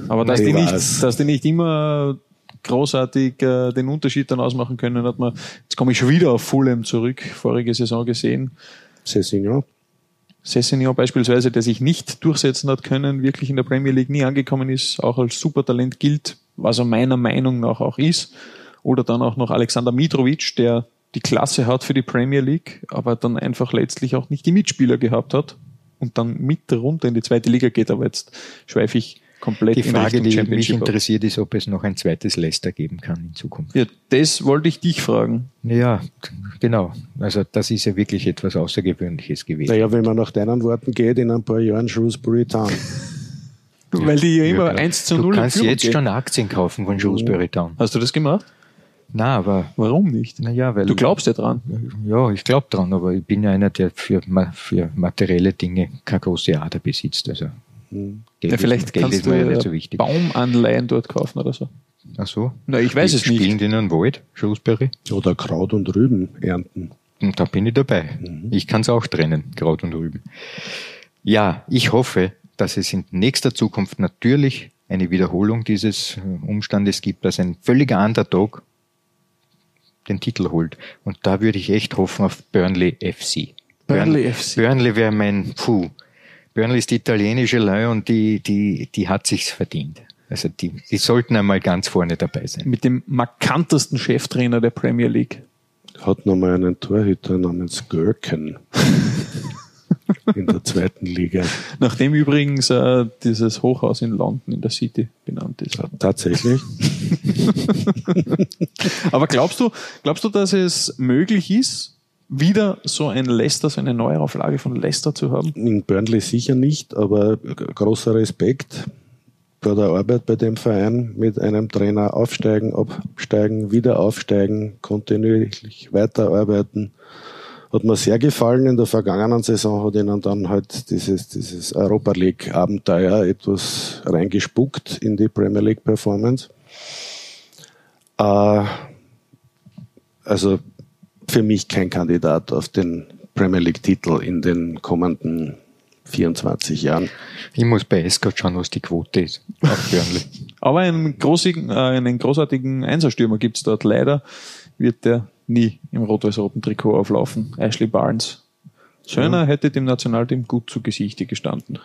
Aber dass die, Ich nicht, dass die nicht immer großartig äh, den Unterschied dann ausmachen können, hat man, jetzt komme ich schon wieder auf Fulham zurück, vorige Saison gesehen. Cessignon. Sessignon beispielsweise, der sich nicht durchsetzen hat können, wirklich in der Premier League nie angekommen ist, auch als Supertalent gilt, was er meiner Meinung nach auch ist. Oder dann auch noch Alexander Mitrovic, der die Klasse hat für die Premier League, aber dann einfach letztlich auch nicht die Mitspieler gehabt hat und dann mit runter in die zweite Liga geht. Aber jetzt schweife ich komplett Die in Frage, Richtung die mich interessiert, ist, ob es noch ein zweites Leicester geben kann in Zukunft. Ja, das wollte ich dich fragen. Ja, genau. Also das ist ja wirklich etwas Außergewöhnliches gewesen. Naja, wenn man nach deinen Worten geht, in ein paar Jahren Shrewsbury Town. Weil die ja immer klar. 1 zu Du 0 in kannst jetzt gehen. schon Aktien kaufen von Shrewsbury Town. Hast du das gemacht? Na, aber Warum nicht? naja, weil Du glaubst ja dran. Ja, ich glaube dran, aber ich bin ja einer, der für, für materielle Dinge keine große Ader besitzt. Also Geld, Ja, vielleicht ist, Geld kannst ist du mir ja äh, nicht so wichtig. Baumanleihen dort kaufen oder so. Ach so? Na, ich weiß Die es nicht. Spielen die in einem Wald, Shrewsbury? Oder Kraut und Rüben ernten. Und da bin ich dabei. Ich kann es auch trennen, Kraut und Rüben. Ja, ich hoffe, dass es in nächster Zukunft natürlich eine Wiederholung dieses äh, Umstandes gibt, dass ein völliger Underdog den Titel holt. Und da würde ich echt hoffen auf Burnley FC. Burnley Burn- FC. Burnley wäre mein Puh. Burnley ist die italienische Leu und die, die, die hat sich's verdient. Also die, die sollten einmal ganz vorne dabei sein. Mit dem markantesten Cheftrainer der Premier League. Hat nochmal einen Torhüter namens Gürken in der zweiten Liga. Nachdem übrigens äh, dieses Hochhaus in London in der City benannt ist. Tatsächlich. Aber glaubst du, glaubst du, dass es möglich ist, wieder so ein Leicester, so eine Neuauflage von Leicester zu haben? In Burnley sicher nicht, aber großer Respekt bei der Arbeit bei dem Verein mit einem Trainer aufsteigen, absteigen, wieder aufsteigen, kontinuierlich weiterarbeiten. Hat mir sehr gefallen. In der vergangenen Saison hat ihnen dann halt dieses, dieses Europa League Abenteuer etwas reingespuckt in die Premier League Performance. Äh, also für mich kein Kandidat auf den Premier League Titel in den kommenden 24 Jahren. Ich muss bei Escott schauen, was die Quote ist. Aber einen, großigen, äh, einen großartigen Einserstürmer gibt's dort. Leider wird der nie im rot-weiß-roten Trikot auflaufen. Ashley Barnes. Schöner hätte dem Nationalteam gut zu Gesichte gestanden.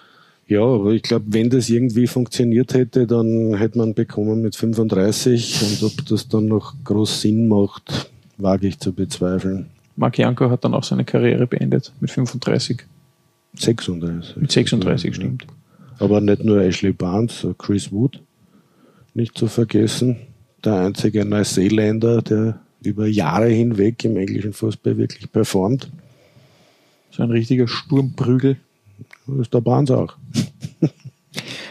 Ja, aber ich glaube, wenn das irgendwie funktioniert hätte, dann hätte man bekommen mit 35 und ob das dann noch groß Sinn macht, wage ich zu bezweifeln. Mark Janko hat dann auch seine Karriere beendet mit 35. 36. Mit 36 stimmt. Aber nicht nur Ashley Barnes, auch Chris Wood, nicht zu vergessen. Der einzige Neuseeländer, der über Jahre hinweg im englischen Fußball wirklich performt. So ein richtiger Sturmprügel. Das ist der Barnes auch.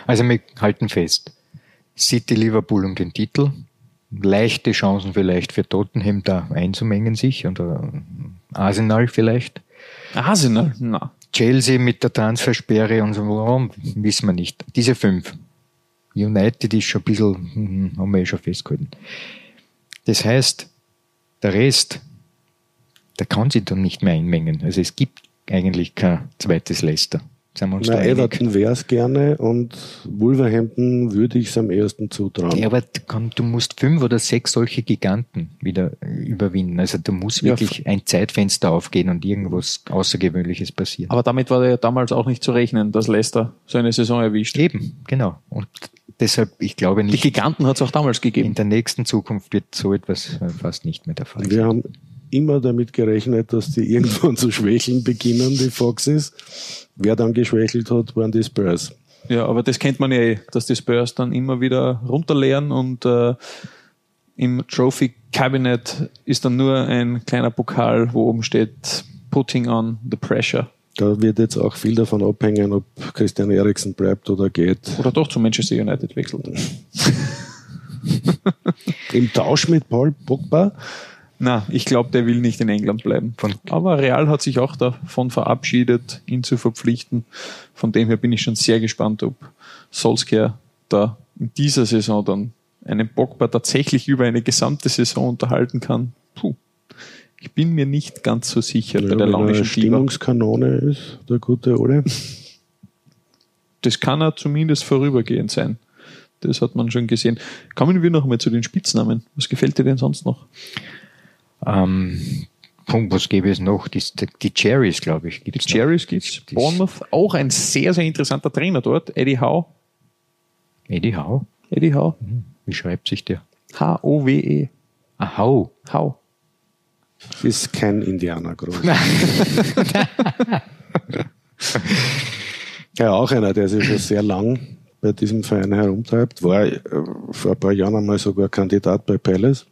Also wir halten fest. City Liverpool um den Titel. Leichte Chancen vielleicht für Tottenham da einzumengen sich und äh, Arsenal vielleicht. Arsenal? Na. Chelsea mit der Transfersperre und so, warum, wissen wir nicht. Diese fünf. United ist schon ein bisschen, hm, haben wir eh schon festgehalten. Das heißt, der Rest, der kann sich dann nicht mehr einmengen. Also es gibt eigentlich kein zweites Leicester. Sind wir uns Na, da? Everton wäre es gerne und Wolverhampton würde ich es am ersten zutrauen. Ja, aber du komm, du musst fünf oder sechs solche Giganten wieder äh, überwinden. Also da muss Ja, wirklich ein Zeitfenster aufgehen und irgendwas Außergewöhnliches passieren. Aber damit war ja damals auch nicht zu rechnen, dass Leicester so eine Saison erwischt. Eben, genau. Und deshalb, ich glaube Die nicht, Giganten hat es auch damals in gegeben. der nächsten Zukunft wird so etwas äh, fast nicht mehr der Fall Wir sein. haben immer damit gerechnet, dass die irgendwann zu schwächeln beginnen, die Foxes. Wer dann geschwächelt hat, waren die Spurs. Ja, aber das kennt man ja eh, dass die Spurs dann immer wieder runterleeren und äh, im Trophy Cabinet ist dann nur ein kleiner Pokal, wo oben steht Putting on the Pressure. Da wird jetzt auch viel davon abhängen, ob Christian Eriksen bleibt oder geht. Oder doch zu Manchester United wechselt. Im Tausch mit Paul Pogba. Na, ich glaube, der will nicht in England bleiben. Von- Aber Real hat sich auch davon verabschiedet, ihn zu verpflichten. Von dem her bin ich schon sehr gespannt, ob Solskjaer da in dieser Saison dann einen Pogba tatsächlich über eine gesamte Saison unterhalten kann. Puh. Ich bin mir nicht ganz so sicher bei der er launischen. Stimmungskanone ist, der gute Ole. Das kann er zumindest vorübergehend sein. Das hat man schon gesehen. Kommen wir noch mal zu den Spitznamen. Was gefällt dir denn sonst noch? Ähm, Punkt, was gäbe es noch? Die, die Cherries, glaube ich. Die Gibt's Cherries gibt's. Die- Bournemouth, auch ein sehr, sehr interessanter Trainer dort. Eddie Howe. Eddie Howe. Eddie Howe. Wie schreibt sich der? H-O-W-E. Ah, Howe. Howe. Ist kein Indianer groß. ja, auch einer, der sich schon sehr lang bei diesem Verein herumtreibt. War äh, vor ein paar Jahren einmal sogar Kandidat bei Palace.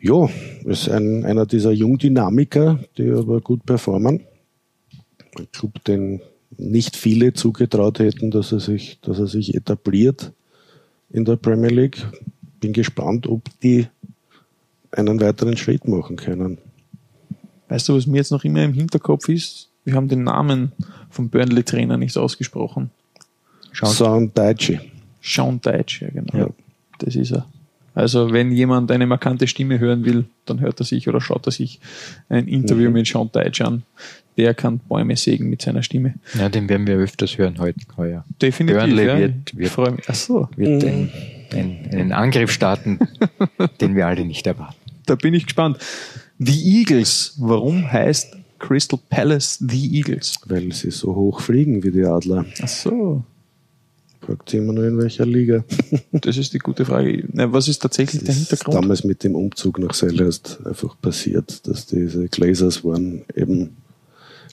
Ja, ist ein, einer dieser Jungdynamiker, die aber gut performen. Ein Club, den nicht viele zugetraut hätten, dass er sich, dass er sich etabliert in der Premier League. bin gespannt, ob die einen weiteren Schritt machen können. Weißt du, was mir jetzt noch immer im Hinterkopf ist? Wir haben den Namen vom Burnley-Trainer nicht ausgesprochen. Sean Daichi. Sean Deitch, ja genau. Ja. Das ist er. Also wenn jemand eine markante Stimme hören will, dann hört er sich oder schaut er sich ein Interview Mhm. mit Sean Deitch an. Der kann Bäume sägen mit seiner Stimme. Ja, den werden wir öfters hören heute, heuer. Definitiv. Burnley ja. wird- ich wird- freue mich. Ach so, Wird ein, ein, einen Angriff starten, den wir alle nicht erwarten. da bin ich gespannt. The Eagles. Warum heißt Crystal Palace The Eagles? Weil sie so hoch fliegen wie die Adler. Ach so, Fragt sich immer nur in welcher Liga. das ist die gute Frage. Na, was ist tatsächlich der Das ist Hintergrund? damals mit dem Umzug nach Selhurst einfach passiert, dass diese Glazers waren eben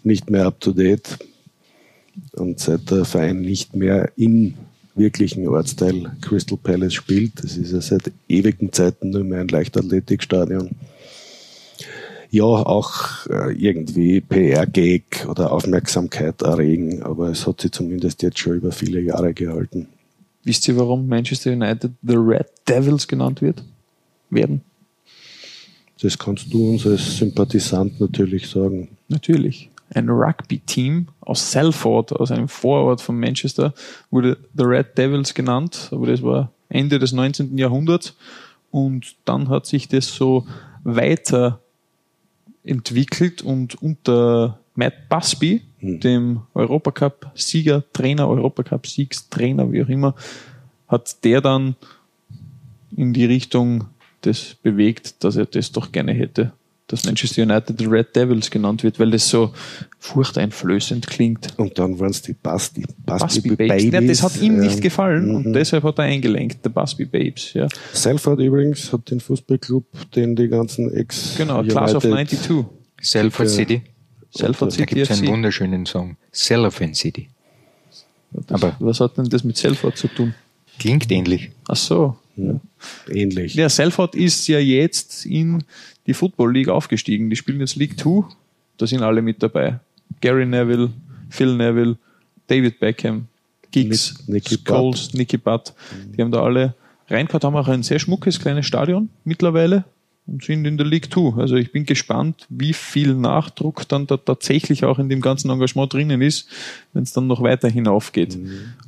nicht mehr up to date und seit der Verein nicht mehr im wirklichen Ortsteil Crystal Palace spielt, das ist ja seit ewigen Zeiten nur mehr ein Leichtathletikstadion, ja auch äh, irgendwie PR-Gag oder Aufmerksamkeit erregen, aber es hat sich zumindest jetzt schon über viele Jahre gehalten. Wisst ihr, warum Manchester United The Red Devils genannt wird? Werden? Das kannst du uns als Sympathisant natürlich sagen. Natürlich. Ein Rugby-Team aus Salford, aus einem Vorort von Manchester, wurde The Red Devils genannt, aber das war Ende des 19. Jahrhunderts. Und dann hat sich das so weiter entwickelt und unter Matt Busby, dem Europacup-Sieger, Trainer, Europacup-Siegstrainer, wie auch immer, hat der dann in die Richtung das bewegt, dass er das doch gerne hätte, dass Manchester United the Red Devils genannt wird, weil das so furchteinflößend klingt. Und dann waren es die Basti, Basti, Busby Babes. Ja, das hat ihm nicht ähm, gefallen und mhm. deshalb hat er eingelenkt, der Busby Babes. Ja. Salford übrigens hat den Fußballclub, den die ganzen Ex Genau, Class of United- 92. Salford Ja. City. Salford Da City gibt es einen wunderschönen Song. Cellophane City. Das, aber- was hat denn das mit Salford zu tun? Klingt ähnlich. Ach so. Ja, ähnlich. Ja, Salford ist ja jetzt in die Football League aufgestiegen. Die spielen jetzt League 2. Da sind alle mit dabei. Gary Neville, Phil Neville, David Beckham, Giggs, Scholes, Nicky Butt. Die haben da alle reingehört, haben auch ein sehr schmuckes kleines Stadion mittlerweile und sind in der League 2. Also ich bin gespannt, wie viel Nachdruck dann da tatsächlich auch in dem ganzen Engagement drinnen ist, wenn es dann noch weiter hinaufgeht.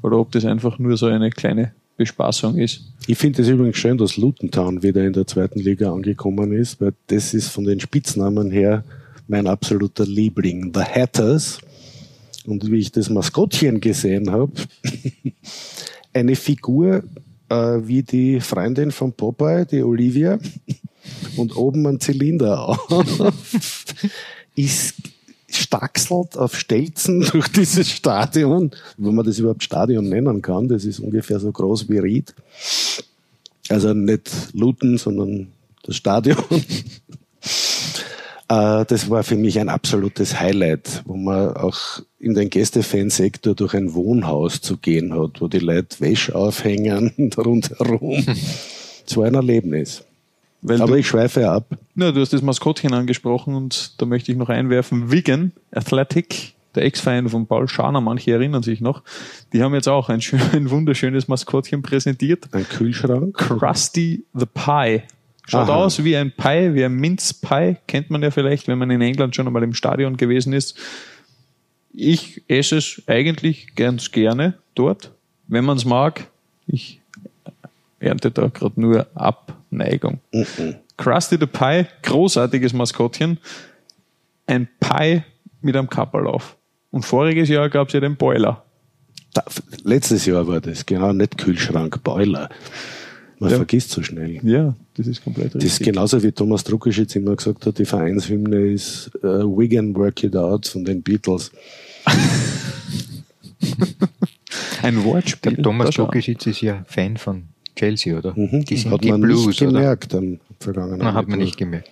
Oder ob das einfach nur so eine kleine Bespaßung ist. Ich finde es übrigens schön, dass Luton Town wieder in der zweiten Liga angekommen ist, weil das ist von den Spitznamen her mein absoluter Liebling. The Hatters. Und wie ich das Maskottchen gesehen habe, eine Figur äh, wie die Freundin von Popeye, die Olivia, und oben ein Zylinder auf, ist staxelt auf Stelzen durch dieses Stadion, wenn man das überhaupt Stadion nennen kann. Das ist ungefähr so groß wie Ried. Also nicht Luton, sondern das Stadion. Äh, Das war für mich ein absolutes Highlight, wo man auch in den Gästefansektor durch ein Wohnhaus zu gehen hat, wo die Leute Wäsche aufhängen rundherum. Es war ein Erlebnis. Weil Aber du, ich schweife ab. Ja, du hast das Maskottchen angesprochen und da möchte ich noch einwerfen. Wigan Athletic, der Ex-Verein von Paul Schaner, manche erinnern sich noch, die haben jetzt auch ein, schön, ein wunderschönes Maskottchen präsentiert. Ein Kühlschrank. Krusty the Pie. Schaut Aha. aus wie ein Pie, wie ein Mince Pie, kennt man ja vielleicht, wenn man in England schon einmal im Stadion gewesen ist. Ich esse es eigentlich ganz gerne dort, wenn man es mag. Ich ernte da gerade nur Abneigung. Krusty the Pie, großartiges Maskottchen. Ein Pie mit einem Kapperlauf. Und voriges Jahr gab es ja den Boiler. Da, letztes Jahr war das, genau, nicht Kühlschrank, Boiler. Man Ja. vergisst so schnell. Ja, das ist komplett Das richtig. ist genauso wie Thomas Druckerschitz immer gesagt hat, die Vereinshymne ist äh, Wigan Work It Out von den Beatles. Ein Wortspiel. Der Thomas. Druckischitz ist ja Fan von Chelsea, oder? Mhm. Die sind hat die man Blues, nicht oder? gemerkt am vergangenen Na, hat man nicht gemerkt.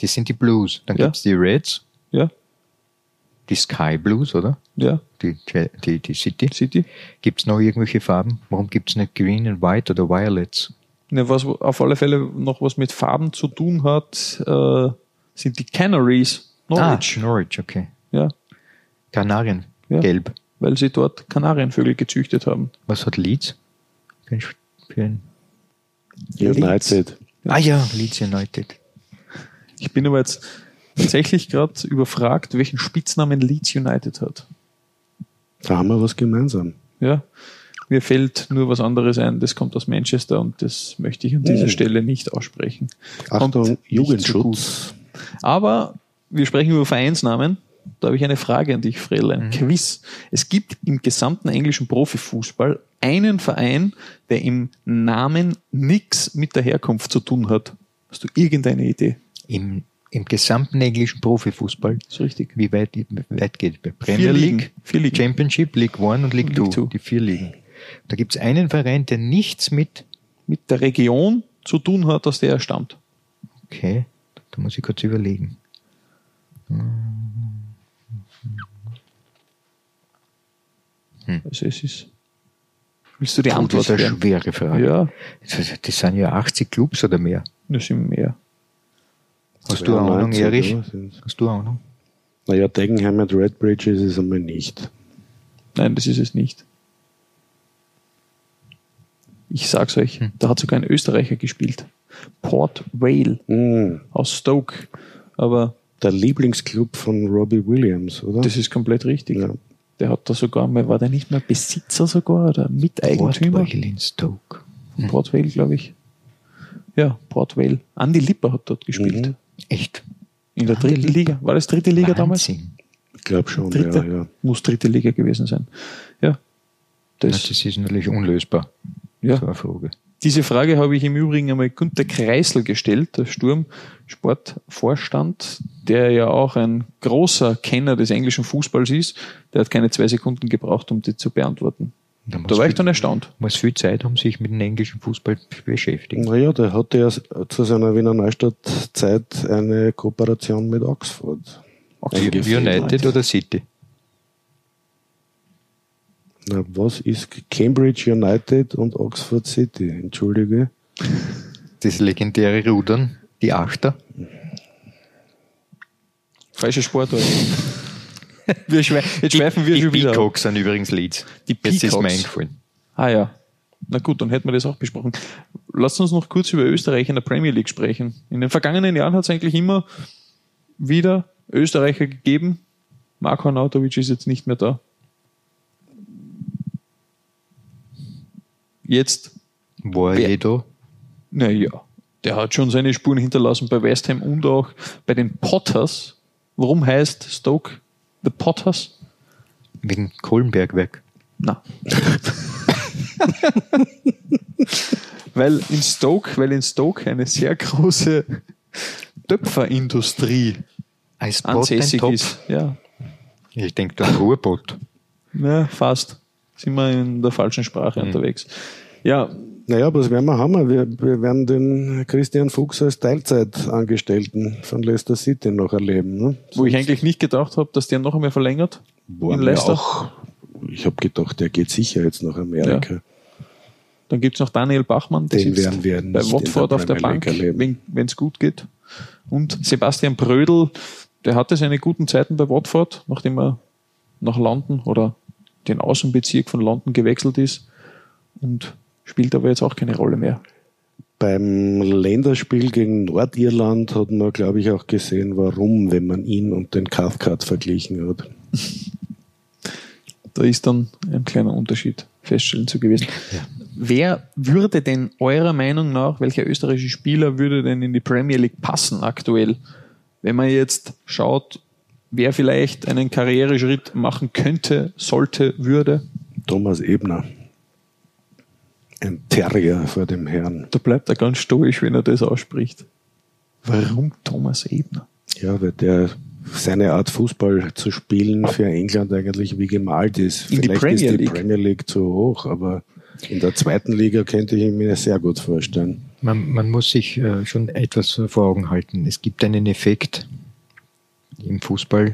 Die sind die Blues. Dann Ja. gibt's die Reds, Ja, die Sky Blues, oder? ja. Die, die, die City. City. Gibt's noch irgendwelche Farben? Warum gibt's nicht Green and White oder Violets? Ne, was auf alle Fälle noch was mit Farben zu tun hat, äh, sind die Canaries. Norwich. Ah, Norwich, okay. Ja, Kanarien, Ja. gelb. weil sie dort Kanarienvögel gezüchtet haben. Was hat Leeds? Für ein, für ein United. Ah ja, Leeds United. Ich bin aber jetzt tatsächlich gerade überfragt, welchen Spitznamen Leeds United hat. Da haben wir was gemeinsam. Ja, mir fällt nur was anderes ein, das kommt aus Manchester und das möchte ich an dieser. Stelle nicht aussprechen. Kommt Achtung, nicht so Jugendschutz. Aber wir sprechen über Vereinsnamen. Da habe ich eine Frage an dich, Frele. Ein Quiz. Es gibt im gesamten englischen Profifußball einen Verein, der im Namen nichts mit der Herkunft zu tun hat. Hast du irgendeine Idee? Im, Im gesamten englischen Profifußball. ist richtig. Wie weit, wie weit geht es? Premier Vier Ligen. League, Vier Ligen. Championship, League One und League, Und Two. League Two. Die vier Ligen. Da gibt es einen Verein, der nichts mit, Mit der Region zu tun hat, aus der er stammt. okay, da muss ich kurz überlegen. Also es ist. Willst du die Antwort das ist eine schwere Frage. Ja, Das, sind ja 80 Clubs oder mehr. das sind mehr. Hast du eine Ahnung, 92, Erich? Hast du eine Ahnung? Naja, Dagenham und Redbridge ist es einmal nicht. Nein, das ist es nicht. Ich sag's euch, da hat sogar ein Österreicher gespielt. Port Vale Hm, aus Stoke. Aber der Lieblingsclub von Robbie Williams, oder? das ist komplett richtig. ja. Der hat da sogar mal, war der nicht mehr Besitzer sogar oder Miteigentümer? Port in Stoke. Von Port Vale, glaube ich. Ja, Port Vale. Andi Lipper hat dort gespielt. Mhm. Echt? In der Andi dritten Lipper. Liga. War das dritte Liga damals? Wahnsinn. Ich glaube schon, Dritte? ja, ja. Muss dritte Liga gewesen sein. Ja. Das, Das, das ist natürlich unlösbar. ja. So eine Frage. Diese Frage habe ich im Übrigen einmal Günter Kreisel gestellt, der Sturm-Sportvorstand, der ja auch ein großer Kenner des englischen Fußballs ist. Der hat keine zwei Sekunden gebraucht, um die zu beantworten. Da Da war ich dann erstaunt. muss viel Zeit haben, sich mit dem englischen Fußball zu beschäftigen. Naja, der hatte ja zu seiner Wiener Neustadt-Zeit eine Kooperation mit Oxford. Ungefähr. United oder City? Na, was ist Cambridge United und Oxford City? Entschuldige. Das legendäre Rudern, die Achter. Falsche Sportart. wir schwe jetzt schweifen wir die schon wieder. ab. Peacocks sind übrigens Leeds. Die Jetzt ist mir Peacocks. eingefallen. Ah ja. Na gut, dann hätten wir das auch besprochen. Lasst uns noch kurz über Österreich in der Premier League sprechen. In den vergangenen Jahren hat es eigentlich immer wieder Österreicher gegeben. Marko Arnautovic ist jetzt nicht mehr da. Jetzt, War Wer- da? naja, der hat schon seine Spuren hinterlassen bei West Ham und auch bei den Potters. Warum heißt Stoke The Potters? Wegen Kohlenbergwerk. Na. weil in Stoke, weil in Stoke eine sehr große Töpferindustrie Als ansässig ist. Ja, Ich denke da an Ruhrbot. ja, fast. Sind wir in der falschen Sprache unterwegs. Ja, Naja, was werden wir haben? Wir, wir werden den Christian Fuchs als Teilzeitangestellten von Leicester City noch erleben. Ne? wo ich eigentlich nicht gedacht habe, dass der noch einmal verlängert. War in Leicester. Auch, ich habe gedacht, der geht sicher jetzt nach Amerika. Dann gibt's noch Daniel Bachmann, der Den sitzt werden wir bei Watford der auf der Bank, erleben. wenn es gut geht. Und Sebastian Brödel, der hatte seine guten Zeiten bei Watford, nachdem er nach London oder den Außenbezirk von London gewechselt ist und spielt aber jetzt auch keine Rolle mehr. Beim Länderspiel gegen Nordirland hat man, glaube ich, auch gesehen, warum, wenn man ihn und den Cathcart verglichen hat. Da ist dann ein kleiner Unterschied feststellen zu gewesen. Wer würde denn eurer Meinung nach, welcher österreichische Spieler würde denn in die Premier League passen aktuell? Wenn man jetzt schaut, wer vielleicht einen Karriereschritt machen könnte, sollte, würde, Thomas Ebner. Ein Terrier vor dem Herrn. da bleibt er ganz stoisch, wenn er das ausspricht. Warum Thomas Ebner? Ja, weil der seine Art Fußball zu spielen für England eigentlich wie gemalt ist. In die Vielleicht Premier ist die League. Premier League zu hoch, aber in der zweiten Liga könnte ich mir sehr gut vorstellen. Man, man muss sich äh, schon etwas vor Augen halten. Es gibt einen Effekt im Fußball.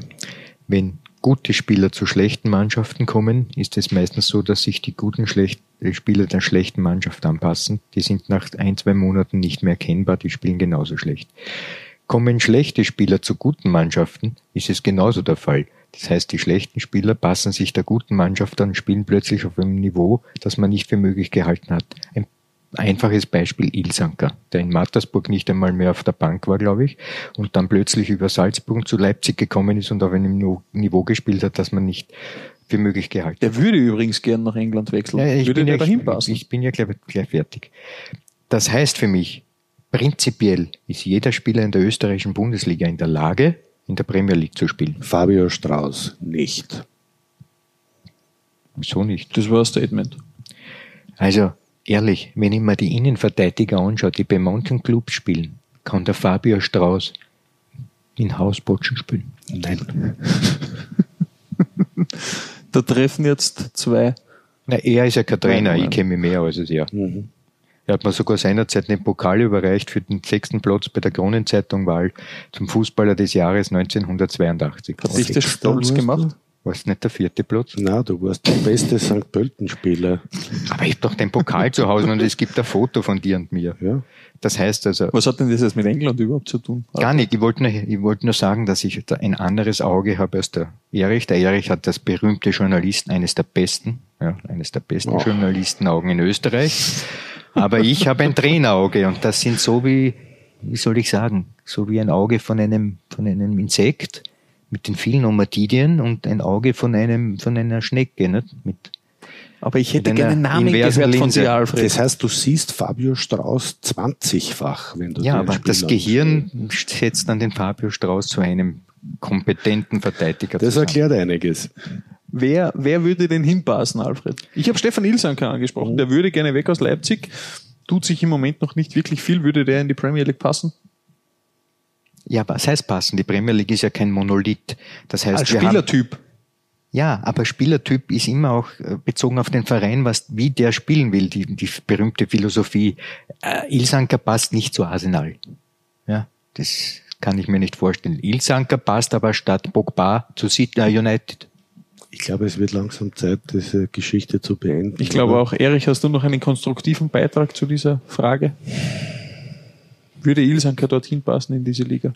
Wenn gute Spieler zu schlechten Mannschaften kommen, ist es meistens so, dass sich die guten schlecht, äh, Spieler der schlechten Mannschaft anpassen. Die sind nach ein, zwei Monaten nicht mehr erkennbar, die spielen genauso schlecht. Kommen schlechte Spieler zu guten Mannschaften, ist es genauso der Fall. Das heißt, die schlechten Spieler passen sich der guten Mannschaft an, spielen plötzlich auf einem Niveau, das man nicht für möglich gehalten hat. Ein einfaches Beispiel Ilsanker, der in Mattersburg nicht einmal mehr auf der Bank war, glaube ich, und dann plötzlich über Salzburg zu Leipzig gekommen ist und auf einem Niveau gespielt hat, dass man nicht für möglich gehalten Der würde übrigens gern nach England wechseln. Ja, ich, würde bin ja, dahin ich, passen. ich bin ja gleich, gleich fertig. Das heißt für mich, prinzipiell ist jeder Spieler in der österreichischen Bundesliga in der Lage, in der Premier League zu spielen. Fabio Strauß nicht. Wieso nicht? Das war ein Statement. Also ehrlich, wenn ich mir die Innenverteidiger anschaue, die bei manchen Clubs spielen, kann der Fabio Strauß in Hausbotschen spielen. Nein. Da treffen jetzt zwei. Na, er ist ja kein Trainer, Nein, ich kenne mich mehr als es er. Mhm. Er hat mir sogar seinerzeit den Pokal überreicht für den sechsten Platz bei der Kronenzeitung-Wahl zum Fußballer des Jahres 1982. Hat dich das stolz gemacht? War es nicht der vierte Platz? Na, du warst der beste St. Pölten-Spieler. Aber ich habe doch den Pokal zu Hause und es gibt ein Foto von dir und mir. Ja. Das heißt also, Was hat denn das jetzt mit England überhaupt zu tun? Gar nicht. Ich wollte nur, ich wollte nur sagen, dass ich da ein anderes Auge habe als der Erich. Der Erich hat das berühmte Journalisten, eines der besten, ja, eines der besten Oh. Journalistenaugen in Österreich. Aber ich habe ein Trainerauge und das sind so wie, wie soll ich sagen, so wie ein Auge von einem, von einem Insekt mit den vielen Omatidien und ein Auge von einem, von einer Schnecke, nicht? Mit, Aber ich hätte Mit gerne einen Namen gehört von Linse. dir, Alfred. Das heißt, du siehst Fabio Strauß 20-fach, wenn du ja, aber ein das Spiel Gehirn setzt dann den Fabio Strauß zu einem kompetenten Verteidiger Das zusammen. erklärt einiges. Wer, wer würde denn hinpassen, Alfred? Ich habe Stefan Ilsanker angesprochen. Der würde gerne weg aus Leipzig. Tut sich im Moment noch nicht wirklich viel. Würde der in die Premier League passen? Ja, was heißt passen? Die Premier League ist ja kein Monolith. Das heißt, Als wir haben, Spielertyp. ja, aber Spielertyp ist immer auch äh, bezogen auf den Verein, was, wie der spielen will, die, die berühmte Philosophie. Äh, Ilsanker passt nicht zu Arsenal. Ja, das kann ich mir nicht vorstellen. Ilsanker passt aber statt Pogba zu City äh, United. Ich glaube, es wird langsam Zeit, diese Geschichte zu beenden. Ich glaube auch, Erich, hast du noch einen konstruktiven Beitrag zu dieser Frage? Würde Ilsanker dorthin passen in diese Liga?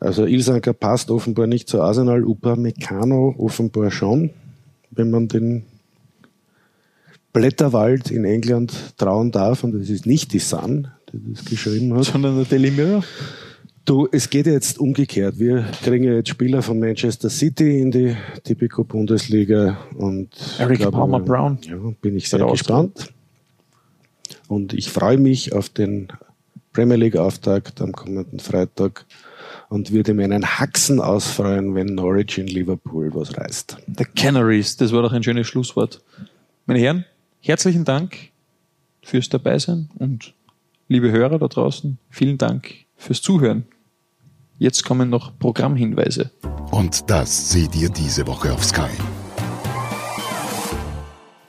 Also Ilsanker passt offenbar nicht zu Arsenal, Upamecano offenbar schon, wenn man den Blätterwald in England trauen darf. Und das ist nicht die Sun, die das geschrieben hat. Sondern der Daily Mirror? Du, es geht jetzt umgekehrt. Wir kriegen ja jetzt Spieler von Manchester City in die Tipico Bundesliga und Eric glaube, Palmer Brown. Ja, bin ich sehr gespannt. Und ich freue mich auf den Premier League Auftakt am kommenden Freitag und würde mir einen Haxen ausfreuen, wenn Norwich in Liverpool was reißt. The Canaries, das war doch ein schönes Schlusswort. Meine Herren, herzlichen Dank fürs Dabeisein und liebe Hörer da draußen, vielen Dank fürs Zuhören. Jetzt kommen noch Programmhinweise. Und das seht ihr diese Woche auf Sky.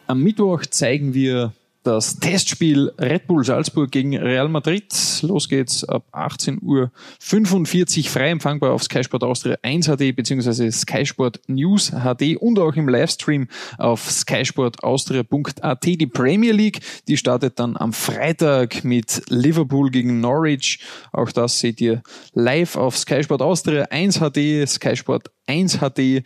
Am Mittwoch zeigen wir das Testspiel Red Bull Salzburg gegen Real Madrid. Los geht's ab 18.45 Uhr frei empfangbar auf Sky Sport Austria 1 HD bzw. Sky Sport News HD und auch im Livestream auf skysportaustria.at. Die Premier League, die startet dann am Freitag mit Liverpool gegen Norwich. Auch das seht ihr live auf Sky Sport Austria 1 HD, Sky Sport 1 HD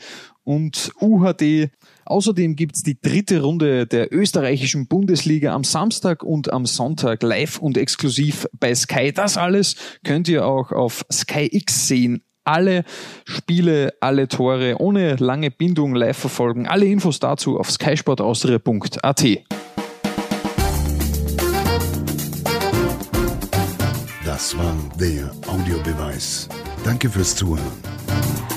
und UHD. Außerdem gibt's die dritte Runde der österreichischen Bundesliga am Samstag und am Sonntag live und exklusiv bei Sky. Das alles könnt ihr auch auf Sky X sehen. Alle Spiele, alle Tore ohne lange Bindung live verfolgen. Alle Infos dazu auf skysportaustria.at. Das war der Audiobeweis. Danke fürs Zuhören.